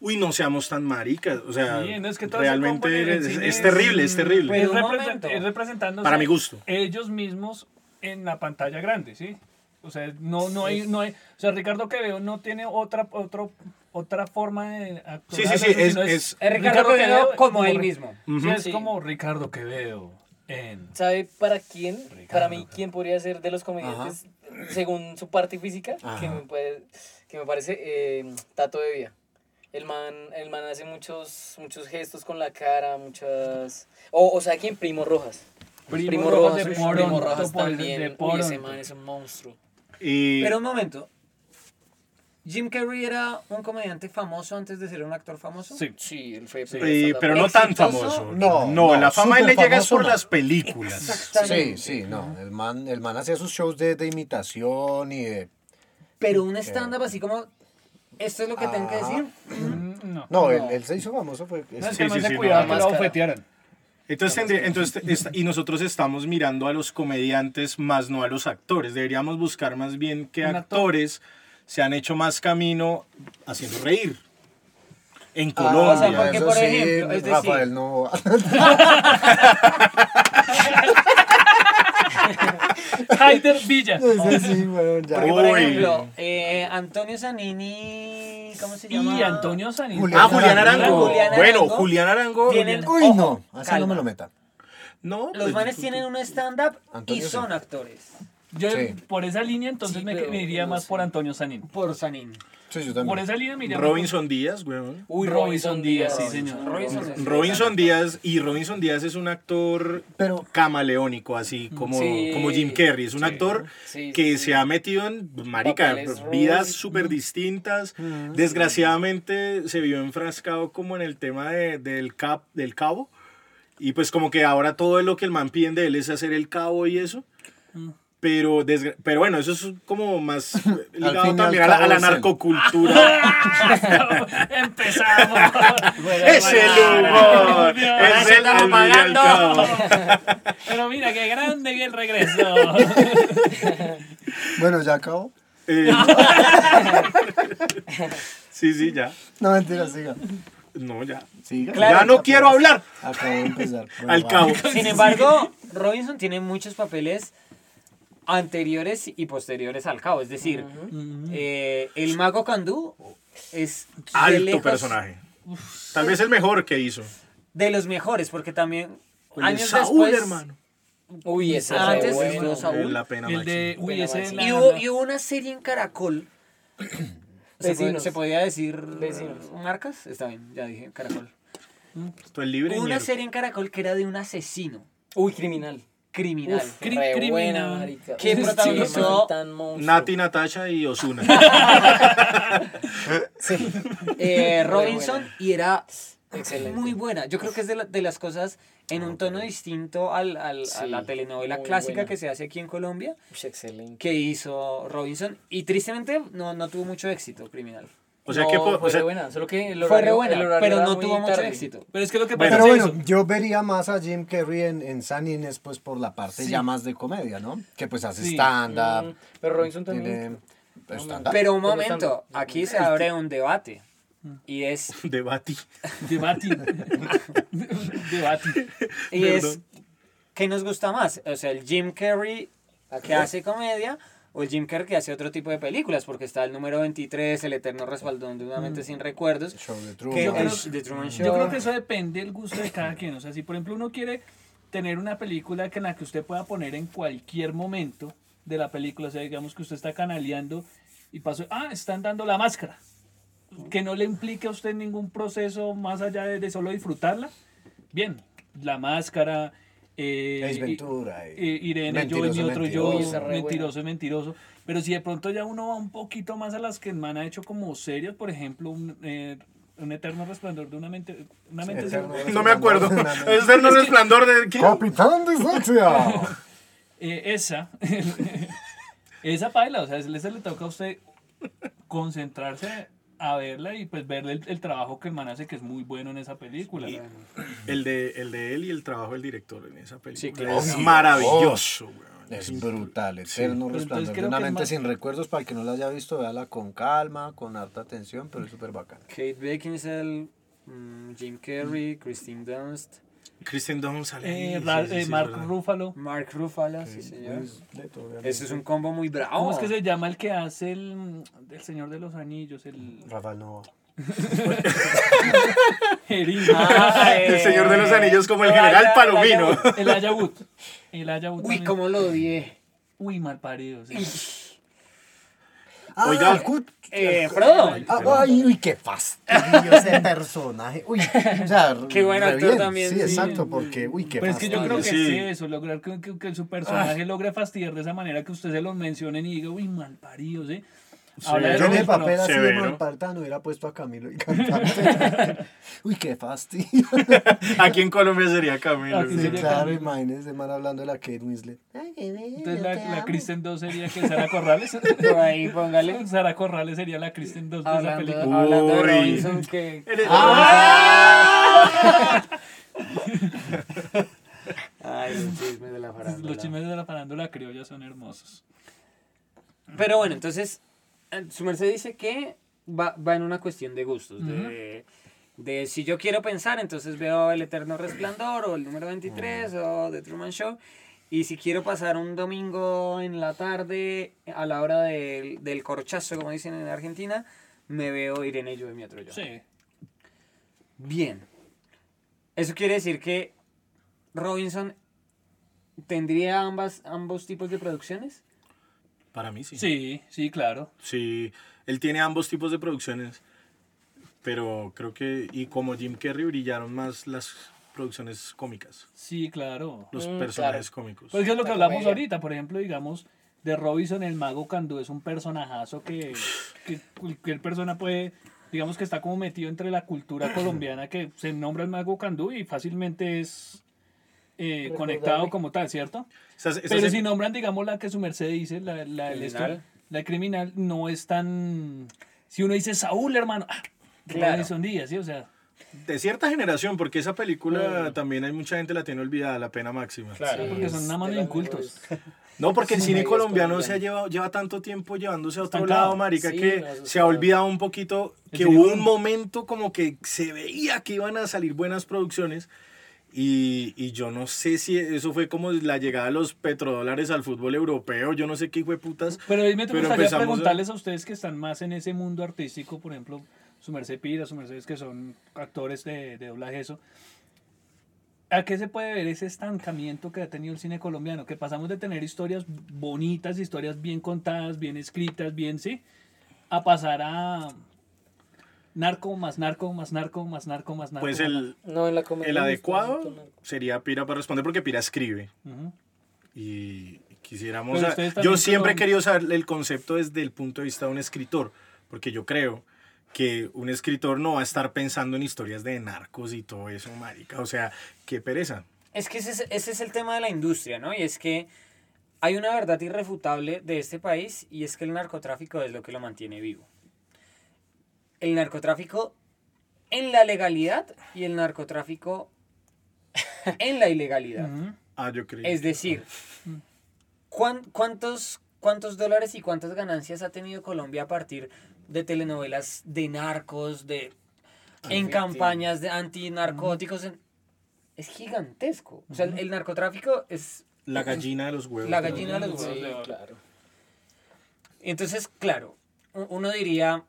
uy, no seamos tan maricas, o sea, Sí, no, es que realmente es, cine es es- terrible, es terrible. Pero es, un represent- momento. es representándose Para mi gusto. ellos mismos en la pantalla grande, ¿sí? O sea, no, no hay, no hay, o sea, Ricardo Quevedo no tiene otra, otro, otra forma de actuar. Sí, sí, sí, es- es- es Ricardo Quevedo como él mismo. Sí, Ujú. es Sí. como Ricardo Quevedo en... ¿Sabe para quién? Ricardo. Para mí, ¿quién podría ser de los comediantes según su parte física? Que Ajá. me, puede, que me parece eh, Tato de Vía. El man, el man hace muchos, muchos gestos con la cara, muchas... O, o sea, ¿quién? Primo Rojas. Primo Rojas de Primo Rojas también. Uy, ese man es un monstruo. Y- Pero un momento. Jim Carrey era un comediante famoso antes de ser un actor famoso. Sí. Sí, él fue... Eh, pero no tan famoso. No, no, no, la fama le llega por no. las películas. Sí, Exactamente. sí, no. El man, el man hacía sus shows de, de imitación y de... Pero un stand-up así como. Esto es lo que tengo que Ajá. decir. Mm, No. No, Él, él se hizo famoso. Fue, No, es Sí, que no sí, se sí, cuidaba no, que lo máscara. bofetearan. Entonces, entonces y nosotros estamos mirando a los comediantes más no a los actores. Deberíamos buscar más bien que Un actor. Se han hecho más camino haciendo reír. En Ah, Colombia. o sea, porque, eso por sí, ejemplo, es decir- Rafael no... Haider Villa. Ese sí, bueno, ya. Porque, por ejemplo, eh, Antonio Zanini. ¿Cómo se llama? Y Antonio. Julián Ah, Julián Arango. Arango. Julián Bueno. Julián Arango. Tienen- Uy, Ojo, no. Así no me lo metan. No, Los pues, manes tienen un stand-up y son actores. Yo Sí. por esa línea entonces Sí, me, pero- me iría más sí. por Antonio Sanín. Por Sanín. Sí, yo Por también. esa línea me iría más Robinson Díaz, weón. Uy, Robinson Díaz, sí, Robinson. señor. Robinson Robinson Díaz, y Robinson Díaz es un actor Pero camaleónico, así como, Sí. como Jim Carrey. Es un actor Sí, que sí. se ha metido en, marica, Papeles vidas súper distintas. Desgraciadamente se vio enfrascado como en el tema de- del, cap, del cabo. Y pues como que ahora todo lo que el man piden de él es hacer el cabo y eso. Desgra- pero bueno, eso es como más ligado fin y también a la, a la narcocultura. Empezamos. ¡Es el humor! ¡Es el cabo. Pero mira, qué grande que el regreso. bueno, ya acabó. Eh, sí, sí, ya. No, mentira, siga. No, ya. Siga. Claro, ya no quiero hablar. Acabo de empezar. Al cabo. Sin embargo, Robinson tiene muchos papeles anteriores y posteriores al cabo. Es decir, eh, el mago Candú es de Alto lejos personaje. Tal vez el mejor que hizo. de los mejores, porque también de años Saúl, después hermano. Uy, ese Ah, es antes bueno. Saúl. Es la pena El de. Uy, ese Y hubo, y hubo una serie en Caracol. ¿Se, Vecinos. puede- se podía decir Vecinos. marcas? Está bien, ya dije Caracol. Esto es libre. Hubo una serie en Caracol que era de un asesino Uy, criminal. Criminal. Uf, Cri- re criminal. buena, marica. ¿Quién Uf, protagonizó? sí. Nati, Natasha y Osuna. Eh, Robinson y era Excelente. muy buena. Yo creo que es de, la- de las cosas en un tono distinto al, al- a Sí, la telenovela clásica buena. que se hace aquí en Colombia excelente. que hizo Robinson y tristemente no, no tuvo mucho éxito criminal. O sea No, que. fue o sea, re buena, solo que el Fue re horario- buena, el horario pero era no muy tuvo mucho tarde. éxito. Pero es que lo que pasa Pero es bueno, eso. yo vería más a Jim Carrey en, en Sanines pues por la parte Sí. ya más de comedia, ¿no? Que pues hace Sí. stand-up. Mm, pero Robinson también. tiene pues, stand-up. Pero un momento, aquí se abre un debate y es Debate. Debate. Debate. y es Perdón. ¿qué nos gusta más? O sea, el Jim Carrey que hace comedia, o el Jim Carrey que hace otro tipo de películas, porque está el número 23, El Eterno Respaldón de una mente sin recuerdos, Show de que Truman. Yo creo- es The Truman Show. Yo creo que eso depende del gusto de cada quien. O sea, si por ejemplo uno quiere tener una película que en la que usted pueda poner en cualquier momento de la película, o sea, digamos que usted está canaleando y pasó, ah, están dando la máscara. Que no le implique a usted ningún proceso más allá de, de solo disfrutarla. Bien, la máscara. Eh, y- Ventura. y- eh, Irene, yo y Mentiroso, mi otro mentiroso. yo, buena. mentiroso, mentiroso. Pero si de pronto ya uno va un poquito más a las que el man ha hecho como serias, por ejemplo, un, eh, un eterno resplandor de una mente, una mente Eterno No me acuerdo. Resplandor. Es el no resplandor de... ¿qué? Capitán Dislexia. Eh, esa, esa paila, o sea, se le, se le toca a usted concentrarse a verla y pues verle el, el trabajo que el man hace, que es muy bueno en esa película. El de, el de él y el trabajo del director en esa película. Sí, claro. Es maravilloso, weón. Es brutal, eterno entonces resplandor de una mente más- sin recuerdos. Para el que no la haya visto, véala con calma, con harta atención, pero es súper bacana. Kate Beckinsale, mm, Jim Carrey, Christine Dunst, Kristen Dunst sale Eh, sí, Ra- sí, eh, sí, Mark. Ruffalo. Mark Ruffalo, sí señor. Ese es un combo muy bravo. ¿Cómo es que se llama el que hace el, el Señor de los Anillos? El Rafael Nova. Erin. Ah, El Señor de los Anillos como el general Palomino. El Ayabut. El Ayabut. Uy, cómo lo odié. Uy, mal parido. sí. Oiga. Ah, Kut- Eh, Frodo. Ah, ay, uy, qué fastidio ese personaje. Uy, o sea, Qué buen actor bien. también, Sí, sí. exacto, porque, uy, qué Pero es que yo creo que fastidio. Sí. es eso, lograr que, que- que su personaje logre fastidiar de esa manera que usted se lo mencionen y diga, uy, mal parido, ¿sí? Habla de Yo en el papel así de malpartano hubiera puesto a Camilo y cantante. Uy, qué fastidio. Aquí en Colombia sería Camilo. Sí, sería claro, Camilo. imagínese, man, hablando de la Kate Winslet. Entonces la, la Kristen 2 sería que Sara Corrales. Por ahí, póngale. Sara Corrales sería la Kristen 2 de esa película. hablando de. Robinson, que... Eres- Ay, los chismes de la farándula. Los chismes de la farándula criolla son hermosos. Pero bueno, entonces, su merced dice que va, va en una cuestión de gustos. de, de si yo quiero pensar, entonces veo El Eterno Resplandor o el número 23 o The Truman Show. Y si quiero pasar un domingo en la tarde a la hora del, del corchazo, como dicen en Argentina, me veo Irene y yo de mi otro yo. Sí. Bien. Eso quiere decir que Robinson tendría ambas, ambos tipos de producciones. Para mí sí. Sí, sí, claro. Sí, él tiene ambos tipos de producciones, pero creo que, y como Jim Carrey, brillaron más las producciones cómicas, Sí, claro. los Mm, personajes cómicos. Pues que es lo que La hablamos comedia. ahorita, por ejemplo, digamos, de Robinson, el mago Candú es un personajazo que, que cualquier persona puede, digamos que está como metido entre la cultura colombiana, que se nombra el mago Candú y fácilmente es eh, conectado como tal, ¿cierto? Esas- esas- Pero si nombran, digamos, la que su merced dice, la, la, el esto- Criminal. la criminal, no es tan... Si uno dice Saúl, hermano, ah, Claro. Robinson Díaz, ¿sí? O sea, de cierta generación, porque esa película también hay mucha gente la tiene olvidada, la pena máxima. Claro. sí, porque son una mano de incultos. No, porque el cine colombiano se ha llevado, lleva tanto tiempo llevándose a otro Estancado. lado, marica, Sí, que no, se ha olvidado un poquito que hubo un momento como que se veía que iban a salir buenas producciones y, y yo no sé si eso fue como la llegada de los petrodólares al fútbol europeo, yo no sé qué hijo de putas. Pero a mí me gustaría a- preguntarles a... ustedes que están más en ese mundo artístico, por ejemplo, su merced Pira, su mercedes que son actores de, de doblaje, eso. ¿A qué se puede ver ese estancamiento que ha tenido el cine colombiano? Que pasamos de tener historias bonitas, historias bien contadas, bien escritas, bien, sí, a pasar a narco, más narco, más narco, más narco, más narco. Pues el, No, en la comedia. el adecuado narco. sería Pira para responder porque Pira escribe. Y quisiéramos... A- yo siempre he querido saber el concepto desde el punto de vista de un escritor, porque yo creo que un escritor no va a estar pensando en historias de narcos y todo eso, marica. O sea, qué pereza. Es que ese es, ese es el tema de la industria, ¿no? Y es que hay una verdad irrefutable de este país y es que el narcotráfico es lo que lo mantiene vivo. El narcotráfico en la legalidad y el narcotráfico en la ilegalidad. Ah, yo creí. Es decir, ¿cuán- ¿cuántos, ¿cuántos dólares y cuántas ganancias ha tenido Colombia a partir de telenovelas de narcos, de en campañas de antinarcóticos? Es gigantesco. O sea, el, el narcotráfico es La gallina de los huevos. La gallina de los huevos claro. Entonces, claro, uno diría,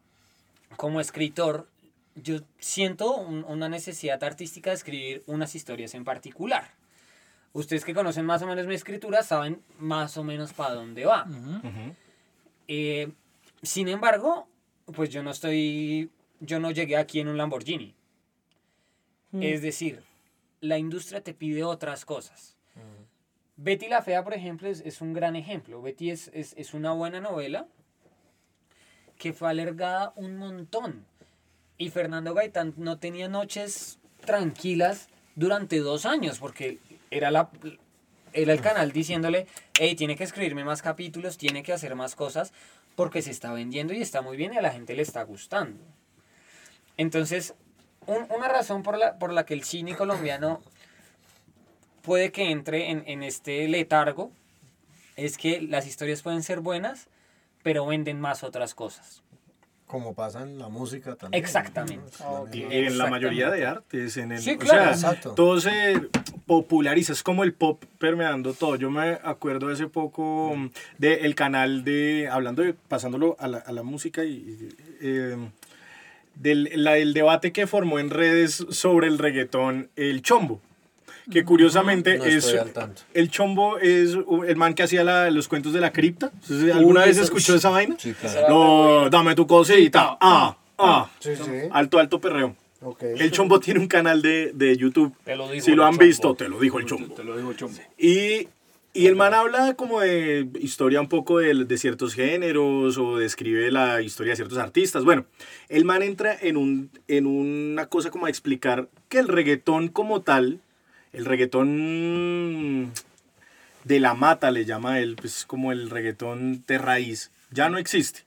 como escritor, yo siento un- una necesidad artística de escribir unas historias en particular. Ustedes que conocen más o menos mi escritura saben más o menos para dónde va. Ujú. Eh, sin embargo, pues yo no estoy, yo no llegué aquí en un Lamborghini. Es decir, la industria te pide otras cosas. Betty la Fea, por ejemplo, es, es un gran ejemplo. Betty es, es, es una buena novela que fue alargada un montón. Y Fernando Gaitán no tenía noches tranquilas durante dos años porque era, la, era el canal diciéndole, hey, tiene que escribirme más capítulos, tiene que hacer más cosas porque se está vendiendo y está muy bien y a la gente le está gustando. Entonces, un- una razón por la, por la que el cine colombiano puede que entre en, en este letargo es que las historias pueden ser buenas, pero venden más otras cosas. Como pasa en la música también. Exactamente. Y en la mayoría de artes, en el, Sí, o claro. sea, Exacto. todo se populariza, es como el pop permeando todo. Yo me acuerdo hace poco del canal de, hablando de, pasándolo a la, a la música y, y, eh, del la- el debate que formó en redes sobre el reggaetón, el chombo. Que curiosamente No es. estoy al tanto. El chombo es el man que hacía la- los cuentos de la cripta. ¿Alguna Uy, vez escuchó esa vaina? Sí, claro. No, dame tu cosita. Ah, ah. Sí, sí. Alto, alto perreo. Ok. El Chombo tiene un canal de, de YouTube. Te lo dijo si lo el han Chombo. visto, te lo dijo el Chombo. Te lo digo chombo. Y, y el man habla como de historia un poco de, de ciertos géneros o describe la historia de ciertos artistas. Bueno, el man entra en, un, en una cosa como a explicar que el reggaetón como tal, el reggaetón de la mata le llama él, pues como el reggaetón de raíz, ya no existe.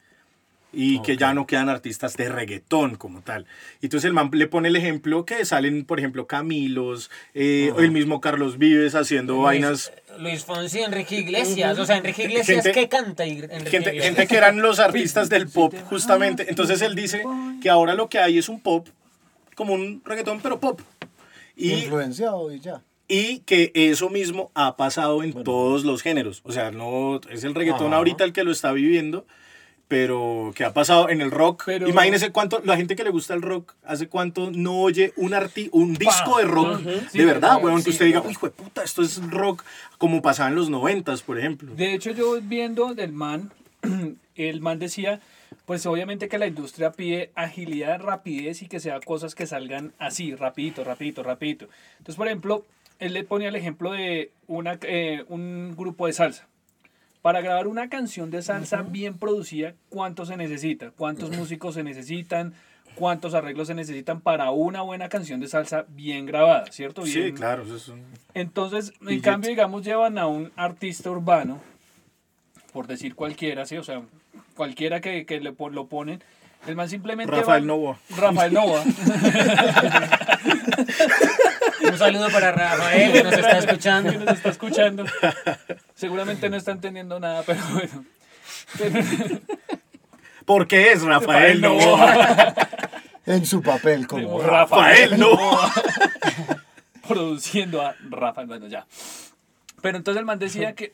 Y que ya no quedan artistas de reggaetón como tal. Y Entonces el man le pone el ejemplo que salen, por ejemplo, Camilos, eh, el mismo Carlos Vives haciendo vainas. Luis Fonsi, Enrique Iglesias. O sea, Enrique Iglesias, Gente- ¿qué canta Enrique Gente, Iglesias? gente que eran los artistas del pop, justamente. Entonces él dice que ahora lo que hay es un pop, como un reggaetón, pero pop. Y, Influenciado y ya. y que eso mismo ha pasado en todos los géneros. O sea, no es el reggaetón Ajá. ahorita el que lo está viviendo, pero que ha pasado en el rock. Pero- Imagínese cuánto, la gente que le gusta el rock, hace cuánto no oye un, arti un disco de rock de verdad, weón, que sí, usted diga, hijo de puta, esto es rock, como pasaba en los noventas, por ejemplo. De hecho, yo viendo del man, el man decía, pues obviamente que la industria pide agilidad, rapidez y que sea cosas que salgan así, rapidito, rapidito, rapidito. Entonces, por ejemplo, él le ponía el ejemplo de una, eh, un grupo de salsa. Para grabar una canción de salsa bien producida, ¿cuánto se necesita? ¿Cuántos músicos se necesitan? ¿Cuántos arreglos se necesitan para una buena canción de salsa bien grabada? ¿Cierto? Sí, Bien, claro, eso es un- entonces, en Billete. cambio, digamos, llevan a un artista urbano, por decir cualquiera, ¿sí? O sea, cualquiera que, que le, lo ponen, el man simplemente Rafael va- Novoa. Rafael Nova. Un saludo para Rafael, que nos está escuchando. que nos está escuchando. Seguramente no está entendiendo nada, pero bueno. Pero- Porque es Rafael Rafael Novoa. En su papel como Rafael Novoa. produciendo a Rafael, bueno, ya. Pero entonces el man decía que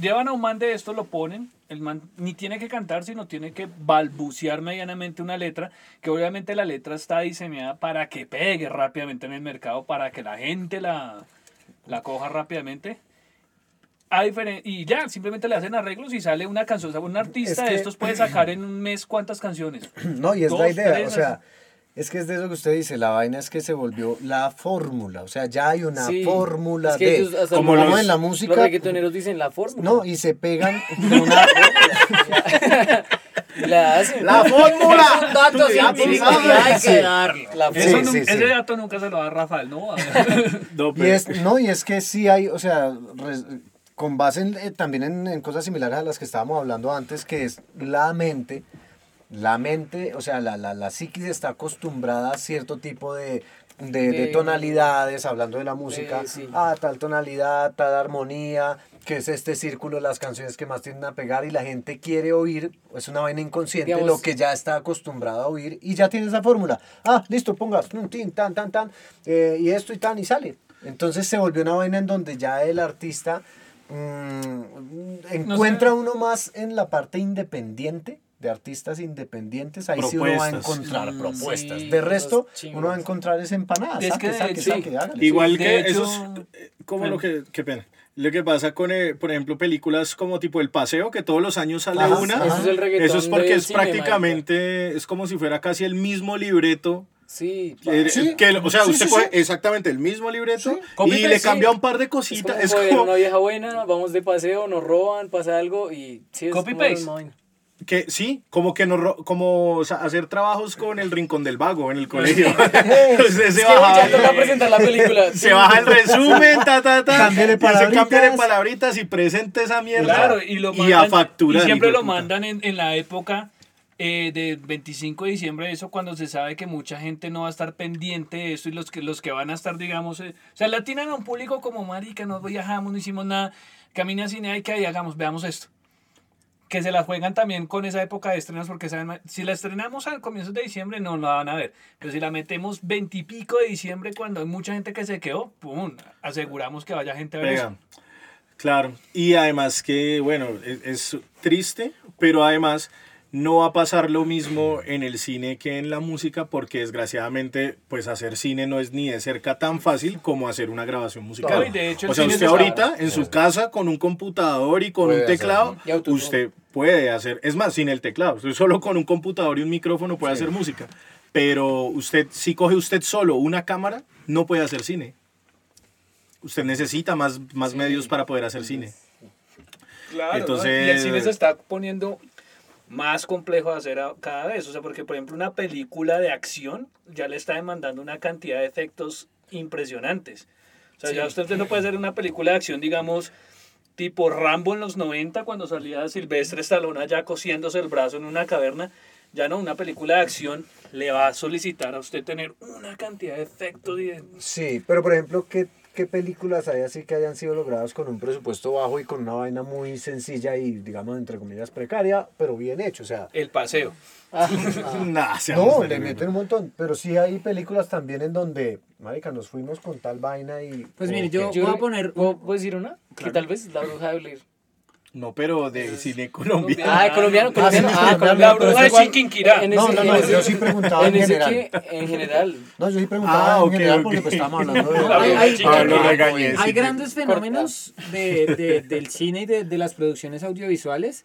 llevan a un man de esto, lo ponen, el man ni tiene que cantar, sino tiene que balbucear medianamente una letra, que obviamente la letra está diseñada para que pegue rápidamente en el mercado, para que la gente la, la coja rápidamente. A y ya, simplemente le hacen arreglos y sale una canción. O sea, un artista Es de estos puede sacar en un mes cuántas canciones. No, y es la idea, tres, o sea, es que es de eso que usted dice, la vaina es que se volvió la fórmula, o sea, ya hay una Sí, fórmula es que de, ellos como los- como los- en la Los música, reggaetoneros dicen la fórmula. no, y se pegan de una, La hacen. ¡La fórmula! Es un dato científico y hay que darlo. Sí, Eso ese sí. dato nunca se lo da Rafael, ¿no? No, y es, no, y es que sí hay, o sea, res- con base en, eh, también en, en cosas similares a las que estábamos hablando antes, que es la mente, la mente, o sea, la, la, la psiquis está acostumbrada a cierto tipo de, de, de De- tonalidades, hablando de la música, Eh, sí. a tal tonalidad, tal armonía, que es este círculo las canciones que más tienden a pegar y la gente quiere oír, es una vaina inconsciente, Digamos- lo que ya está acostumbrado a oír y ya tiene esa fórmula. Ah, listo, pongas, un tin, tan, tan, tan, eh, y esto y tan, y sale. Entonces se volvió una vaina en donde ya el artista mm, encuentra uno más en la parte independiente de artistas independientes, ahí sí uno va a encontrar Mm, propuestas. sí, de resto, uno va a encontrar es empanadas. Es saque, que, saque, sí. saque. Igual que hecho- eso es eh, como lo que, qué pena. Lo que pasa con, eh, por ejemplo, películas como tipo El Paseo, que todos los años sale Ajá, una. Eso es Eso es porque es cine, prácticamente, es como si fuera casi el mismo libreto. Sí, eh, Sí. que, o sea, Sí, usted sí, coge sí. exactamente el mismo libreto y le cambia un par de es como, cositas. Es joder, como una vieja buena, vamos de paseo, nos roban, pasa algo y sí, es Copy paste. Que sí, como que no, ro- como o sea, hacer trabajos con el rincón del vago en el colegio. Usted se baja, ya toca presentar la película. se baja el resumen, ta, ta, ta. Cámbiale y palabritas. cámbiale palabritas y presente esa mierda. Claro, y lo y mandan, a facturar. y siempre lo puta. mandan en, en la época eh, de 25 de diciembre, eso cuando se sabe que mucha gente no va a estar pendiente de eso y los que, los que van a estar, digamos, eh, o sea, le atinan a un público como marica, no viajamos, no hicimos nada, camina cine, hay que ahí hagamos, veamos esto. Que se la juegan también con esa época de estrenos, porque saben, si la estrenamos al comienzo de diciembre, no la van a ver. Pero si la metemos veintipico de diciembre, cuando hay mucha gente que se quedó, pum, aseguramos que vaya gente a ver Pega. eso. Claro. Y además que, bueno, es, es triste, pero además no va a pasar lo mismo en el cine que en la música, porque desgraciadamente, pues hacer cine no es ni de cerca tan fácil como hacer una grabación musical. No, y de hecho el o sea, usted ahorita usado. en su casa con un computador y con Puede un teclado, usted puede hacer, es más, sin el teclado, usted solo con un computador y un micrófono puede hacer música. Pero usted, si coge usted solo una cámara, no puede hacer cine. Usted necesita más, más medios para poder hacer cine. Claro, Entonces- ¿no? y el cine se está poniendo más complejo de hacer cada vez. O sea, porque por ejemplo una película de acción ya le está demandando una cantidad de efectos impresionantes. O sea, ya usted, no puede hacer una película de acción, digamos, tipo Rambo en los 90, cuando salía Silvestre Stallone allá cosiéndose el brazo en una caverna. Ya no, una película de acción le va a solicitar a usted tener una cantidad de efectos y de- Sí, pero por ejemplo, ¿qué, ¿qué películas hay así que hayan sido logradas con un presupuesto bajo y con una vaina muy sencilla y, digamos, entre comillas, precaria, pero bien hecho? O sea, el paseo. Nah, seamos no, de- le meten un montón, pero sí hay películas también en donde, marica, nos fuimos con tal vaina y... Pues mire, yo Ok. voy a poner... ¿Puedo, puedo decir una? Que tal vez la bruja de Blair. No, pero de cine colombiano. Ah, colombiano, colombiano. Ah, colombiano, colombiano. Chiquinquirá. en No, no, en no, ese- yo sí preguntaba en en ese general. que, en general. No, yo sí preguntaba Ah, en ok, general porque pues estábamos hablando de... No, hay- Ah, grandes fenómenos de, de- del cine y de, de las producciones audiovisuales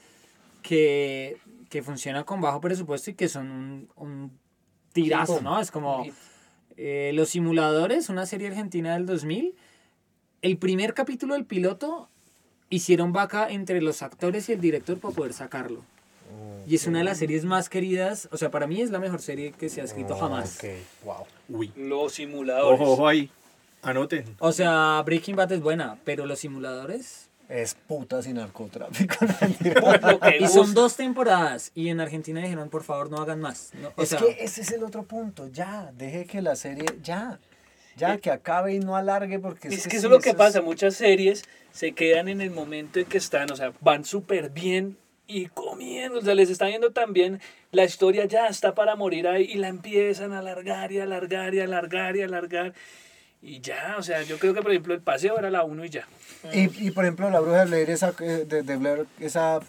que, que funcionan con bajo presupuesto y que son un, un tirazo, ¿no? Es como eh, Los Simuladores, una serie argentina del 2000. El primer capítulo del piloto hicieron vaca entre los actores y el director para poder sacarlo. Y es una de las series más queridas, o sea, para mí es la mejor serie que se ha escrito jamás. Ok, wow. Uy. Los simuladores. Ojo, ojo ahí. Anoten. O sea, Breaking Bad es buena, pero Los Simuladores... Es putas y narcotráfico. Y son dos temporadas. Y en Argentina dijeron, por favor, no hagan más. No, o es sea, que ese es el otro punto, ya, deje que la serie, ya, ya, que acabe y no alargue porque... Es que eso es lo que pasa, muchas series se quedan en el momento en que están, o sea, van súper bien y comiendo, o sea, les está yendo tan bien, la historia ya está para morir ahí y la empiezan a alargar y alargar y alargar y alargar. Y ya, o sea, yo creo que por ejemplo el paseo era la 1 y ya. Y, y por ejemplo, la bruja de Blair, esa, eh, de, de Blair, esa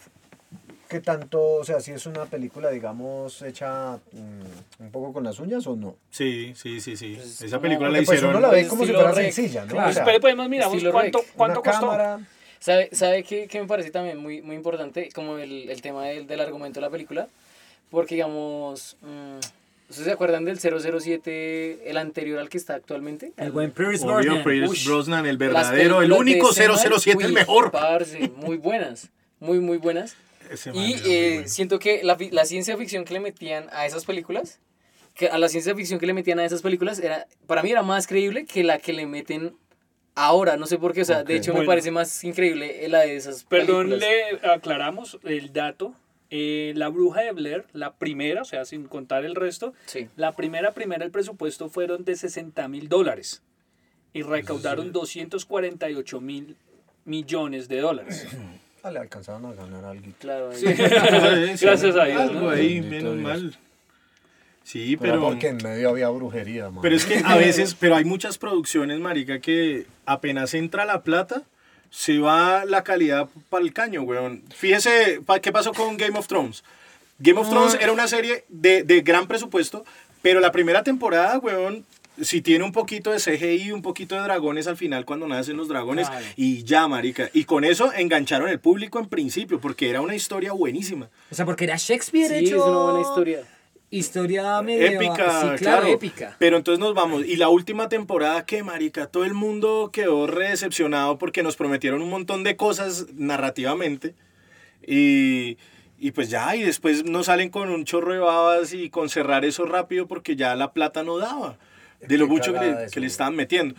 que tanto, o sea, si es una película, digamos, hecha mm, un poco con las uñas o no. Sí, sí, sí, sí. Pues, Esa película la pues hicieron. uno la ve pues, como si fuera rec. sencilla, ¿no? Claro. O sea, Pero podemos miramos cuánto, cuánto una costó. cámara, ¿Sabe, sabe qué, qué me parece también muy, muy importante? Como el, el tema del, del argumento de la película. Porque, digamos, mm, ¿ustedes se acuerdan del 007, el anterior al que está actualmente? el buen Pierce Brosnan. Pierce Brosnan, el verdadero, el único de ese man, 007, el uy, mejor. parce, muy buenas, muy, muy buenas. Y eh, bueno. siento que la, fi- la ciencia ficción que le metían a esas películas, que a la ciencia ficción que le metían a esas películas, era para mí era más creíble que la que le meten ahora. No sé por qué, o sea, de Ok. hecho me Bueno. parece más increíble la de esas Perdón, películas. le aclaramos el dato. Eh, la bruja de Blair, la primera, o sea, sin contar el resto, Sí. La primera, primera, el presupuesto fueron de 60 mil dólares y recaudaron 248 mil millones de dólares. ah, le alcanzaron a ganar algo. Claro, ahí. Sí, Gracias a Dios, Algo ¿no? ahí, Bendito menos Dios. mal. Sí, Pero pero. porque en medio había brujería, man. Pero es que a veces, pero hay muchas producciones, marica, que apenas entra la plata, se va la calidad para el caño, weón. Fíjese, pa- ¿qué pasó con Game of Thrones? Game of Thrones era una serie de, de gran presupuesto, pero la primera temporada, weón, si tiene un poquito de CGI, un poquito de dragones al final cuando nacen los dragones, Claro. y ya, marica. Y con eso engancharon el público en principio, porque era una historia buenísima. O sea, porque era Shakespeare Sí, es hecho... una buena historia. Historia medieval. épica, Sí, claro. claro, épica. Pero entonces nos vamos. Y la última temporada, que marica, todo el mundo quedó re decepcionado porque nos prometieron un montón de cosas narrativamente. Y, y pues ya, y después nos salen con un chorro de babas y con cerrar eso rápido porque ya la plata no daba. De lo mucho que le, que le estaban metiendo.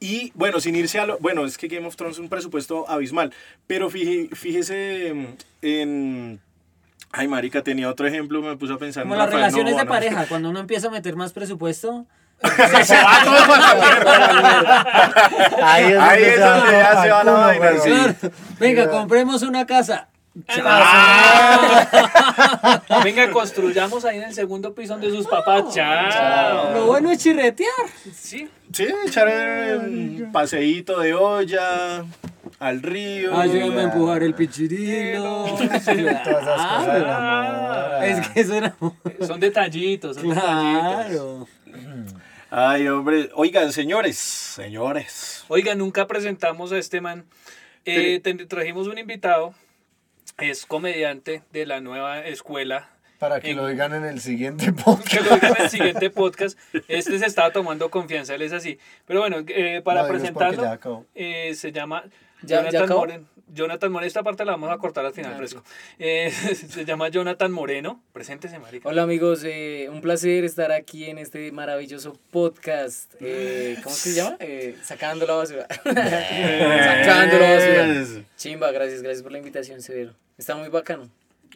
Y bueno, sin irse a lo. Bueno, es que Game of Thrones es un presupuesto abismal. Pero fije- fíjese mm, en. Ay, marica, tenía otro ejemplo, me puse a pensar. en Como las Rafael relaciones de pareja, cuando uno empieza a meter más presupuesto, Ahí es Ahí donde es se va donde ya todo se va la vaina, venga, compremos una casa. Venga, construyamos ahí en el segundo piso donde sus papás. Chao. Lo bueno es chirretear. Sí. Sí, echar un paseíto de olla al río. Ayúdame a empujar el pichirilo. Todas esas cosas del amor. Es que eso era... Son detallitos. Son detallitos. Claro. Ay, hombre. Oigan, señores, señores. Oiga, nunca presentamos a este man. Eh, te- trajimos un invitado. Es comediante de la nueva escuela. Para que En- lo digan en el siguiente podcast. Que lo digan en el siguiente podcast. Este se estaba tomando confianza, él es así. Pero bueno, eh, para No, presentarlo, ya eh, se llama ¿Ya- ya Jonathan acabó? Moreno. Jonathan Moreno, esta parte la vamos a cortar al final, fresco. Eh, se llama Jonathan Moreno. Preséntese, marica. Hola amigos, eh, un placer estar aquí en este maravilloso podcast. Eh, ¿Cómo se llama? Eh, sacando la basura. sacando la basura. Chimba, gracias, gracias por la invitación, Severo. Está muy bacano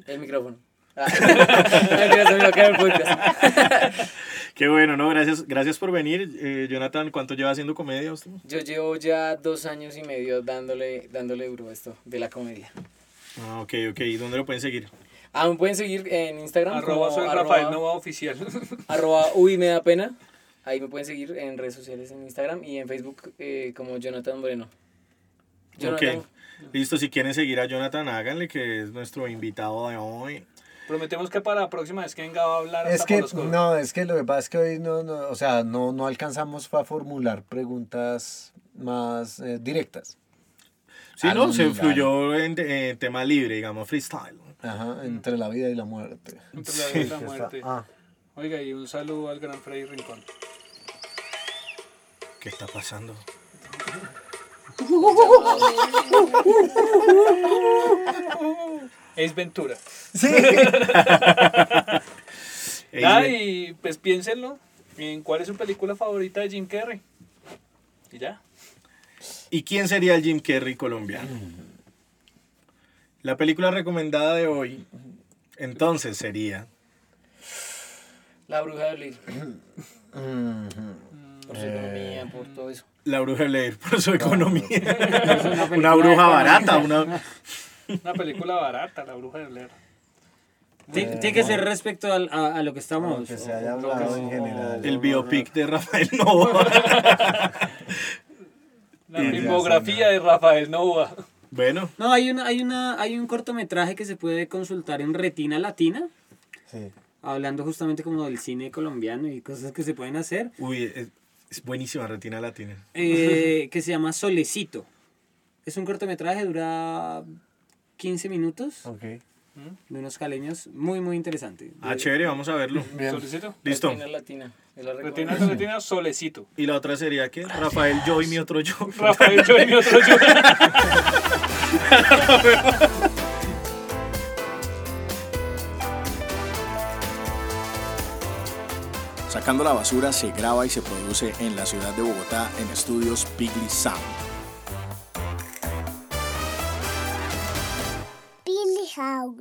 el micrófono. Ah. Qué bueno, ¿no? Gracias, gracias por venir. Eh, Jonathan, ¿cuánto lleva haciendo comedia usted? Yo llevo ya dos años y medio dándole, dándole duro a esto de la comedia. Ah, ok, ok. ¿Y dónde lo pueden seguir? Ah, me pueden seguir en Instagram Arroba como soy arroba- Rafael Nova Oficial. arroba uy me da pena. Ahí me pueden seguir en redes sociales, en Instagram y en Facebook eh, como Jonathan Moreno. Jonathan, Ok. Listo, si quieren seguir a Jonathan, háganle que es nuestro invitado de hoy. Prometemos que para la próxima vez que venga va a hablar Es que, los no, es que lo que pasa es que hoy no, no o sea, no, no alcanzamos a formular preguntas más eh, directas. Sí, ¿no? Se Al- fluyó en, en tema libre, digamos, freestyle. Ajá, entre la vida y la muerte. Entre la vida y la Está- muerte. ah, Oiga, y un saludo al gran Freddy Rincón. ¿Qué está pasando? Es Ventura. Sí. Y pues piénsenlo en cuál es su película favorita de Jim Carrey. Y ya. ¿Y quién sería el Jim Carrey colombiano? La película recomendada de hoy, entonces sería... la bruja de Blair. Mhm. Por su economía, por todo eso. La bruja de Blair, por su economía. una bruja barata, una... Una película barata, La Bruja de Blair. Tiene que ser respecto al- a, a lo que estamos. que se haya hablado en general. El biopic de Rafael Nova. La filmografía de Rafael Nova. Bueno, No, hay una, hay una, hay un cortometraje que se puede consultar en Retina Latina, Sí. hablando justamente como del cine colombiano y cosas que se pueden hacer, uy, es, buenísima Retina Latina. eh, que se llama Solecito. Es un cortometraje, dura 15 minutos, Ok. de unos caleños, muy, muy interesante. Ah, chévere, vamos a verlo. Bien. Solecito. Listo. Retina Latina. es la Retina, recomendación. Retina, Solecito. Y la otra sería que Rafael yo y mi otro yo. Rafael, yo y mi otro yo. Sacando la Basura se graba y se produce en la ciudad de Bogotá en estudios Pigley Sound. Sound.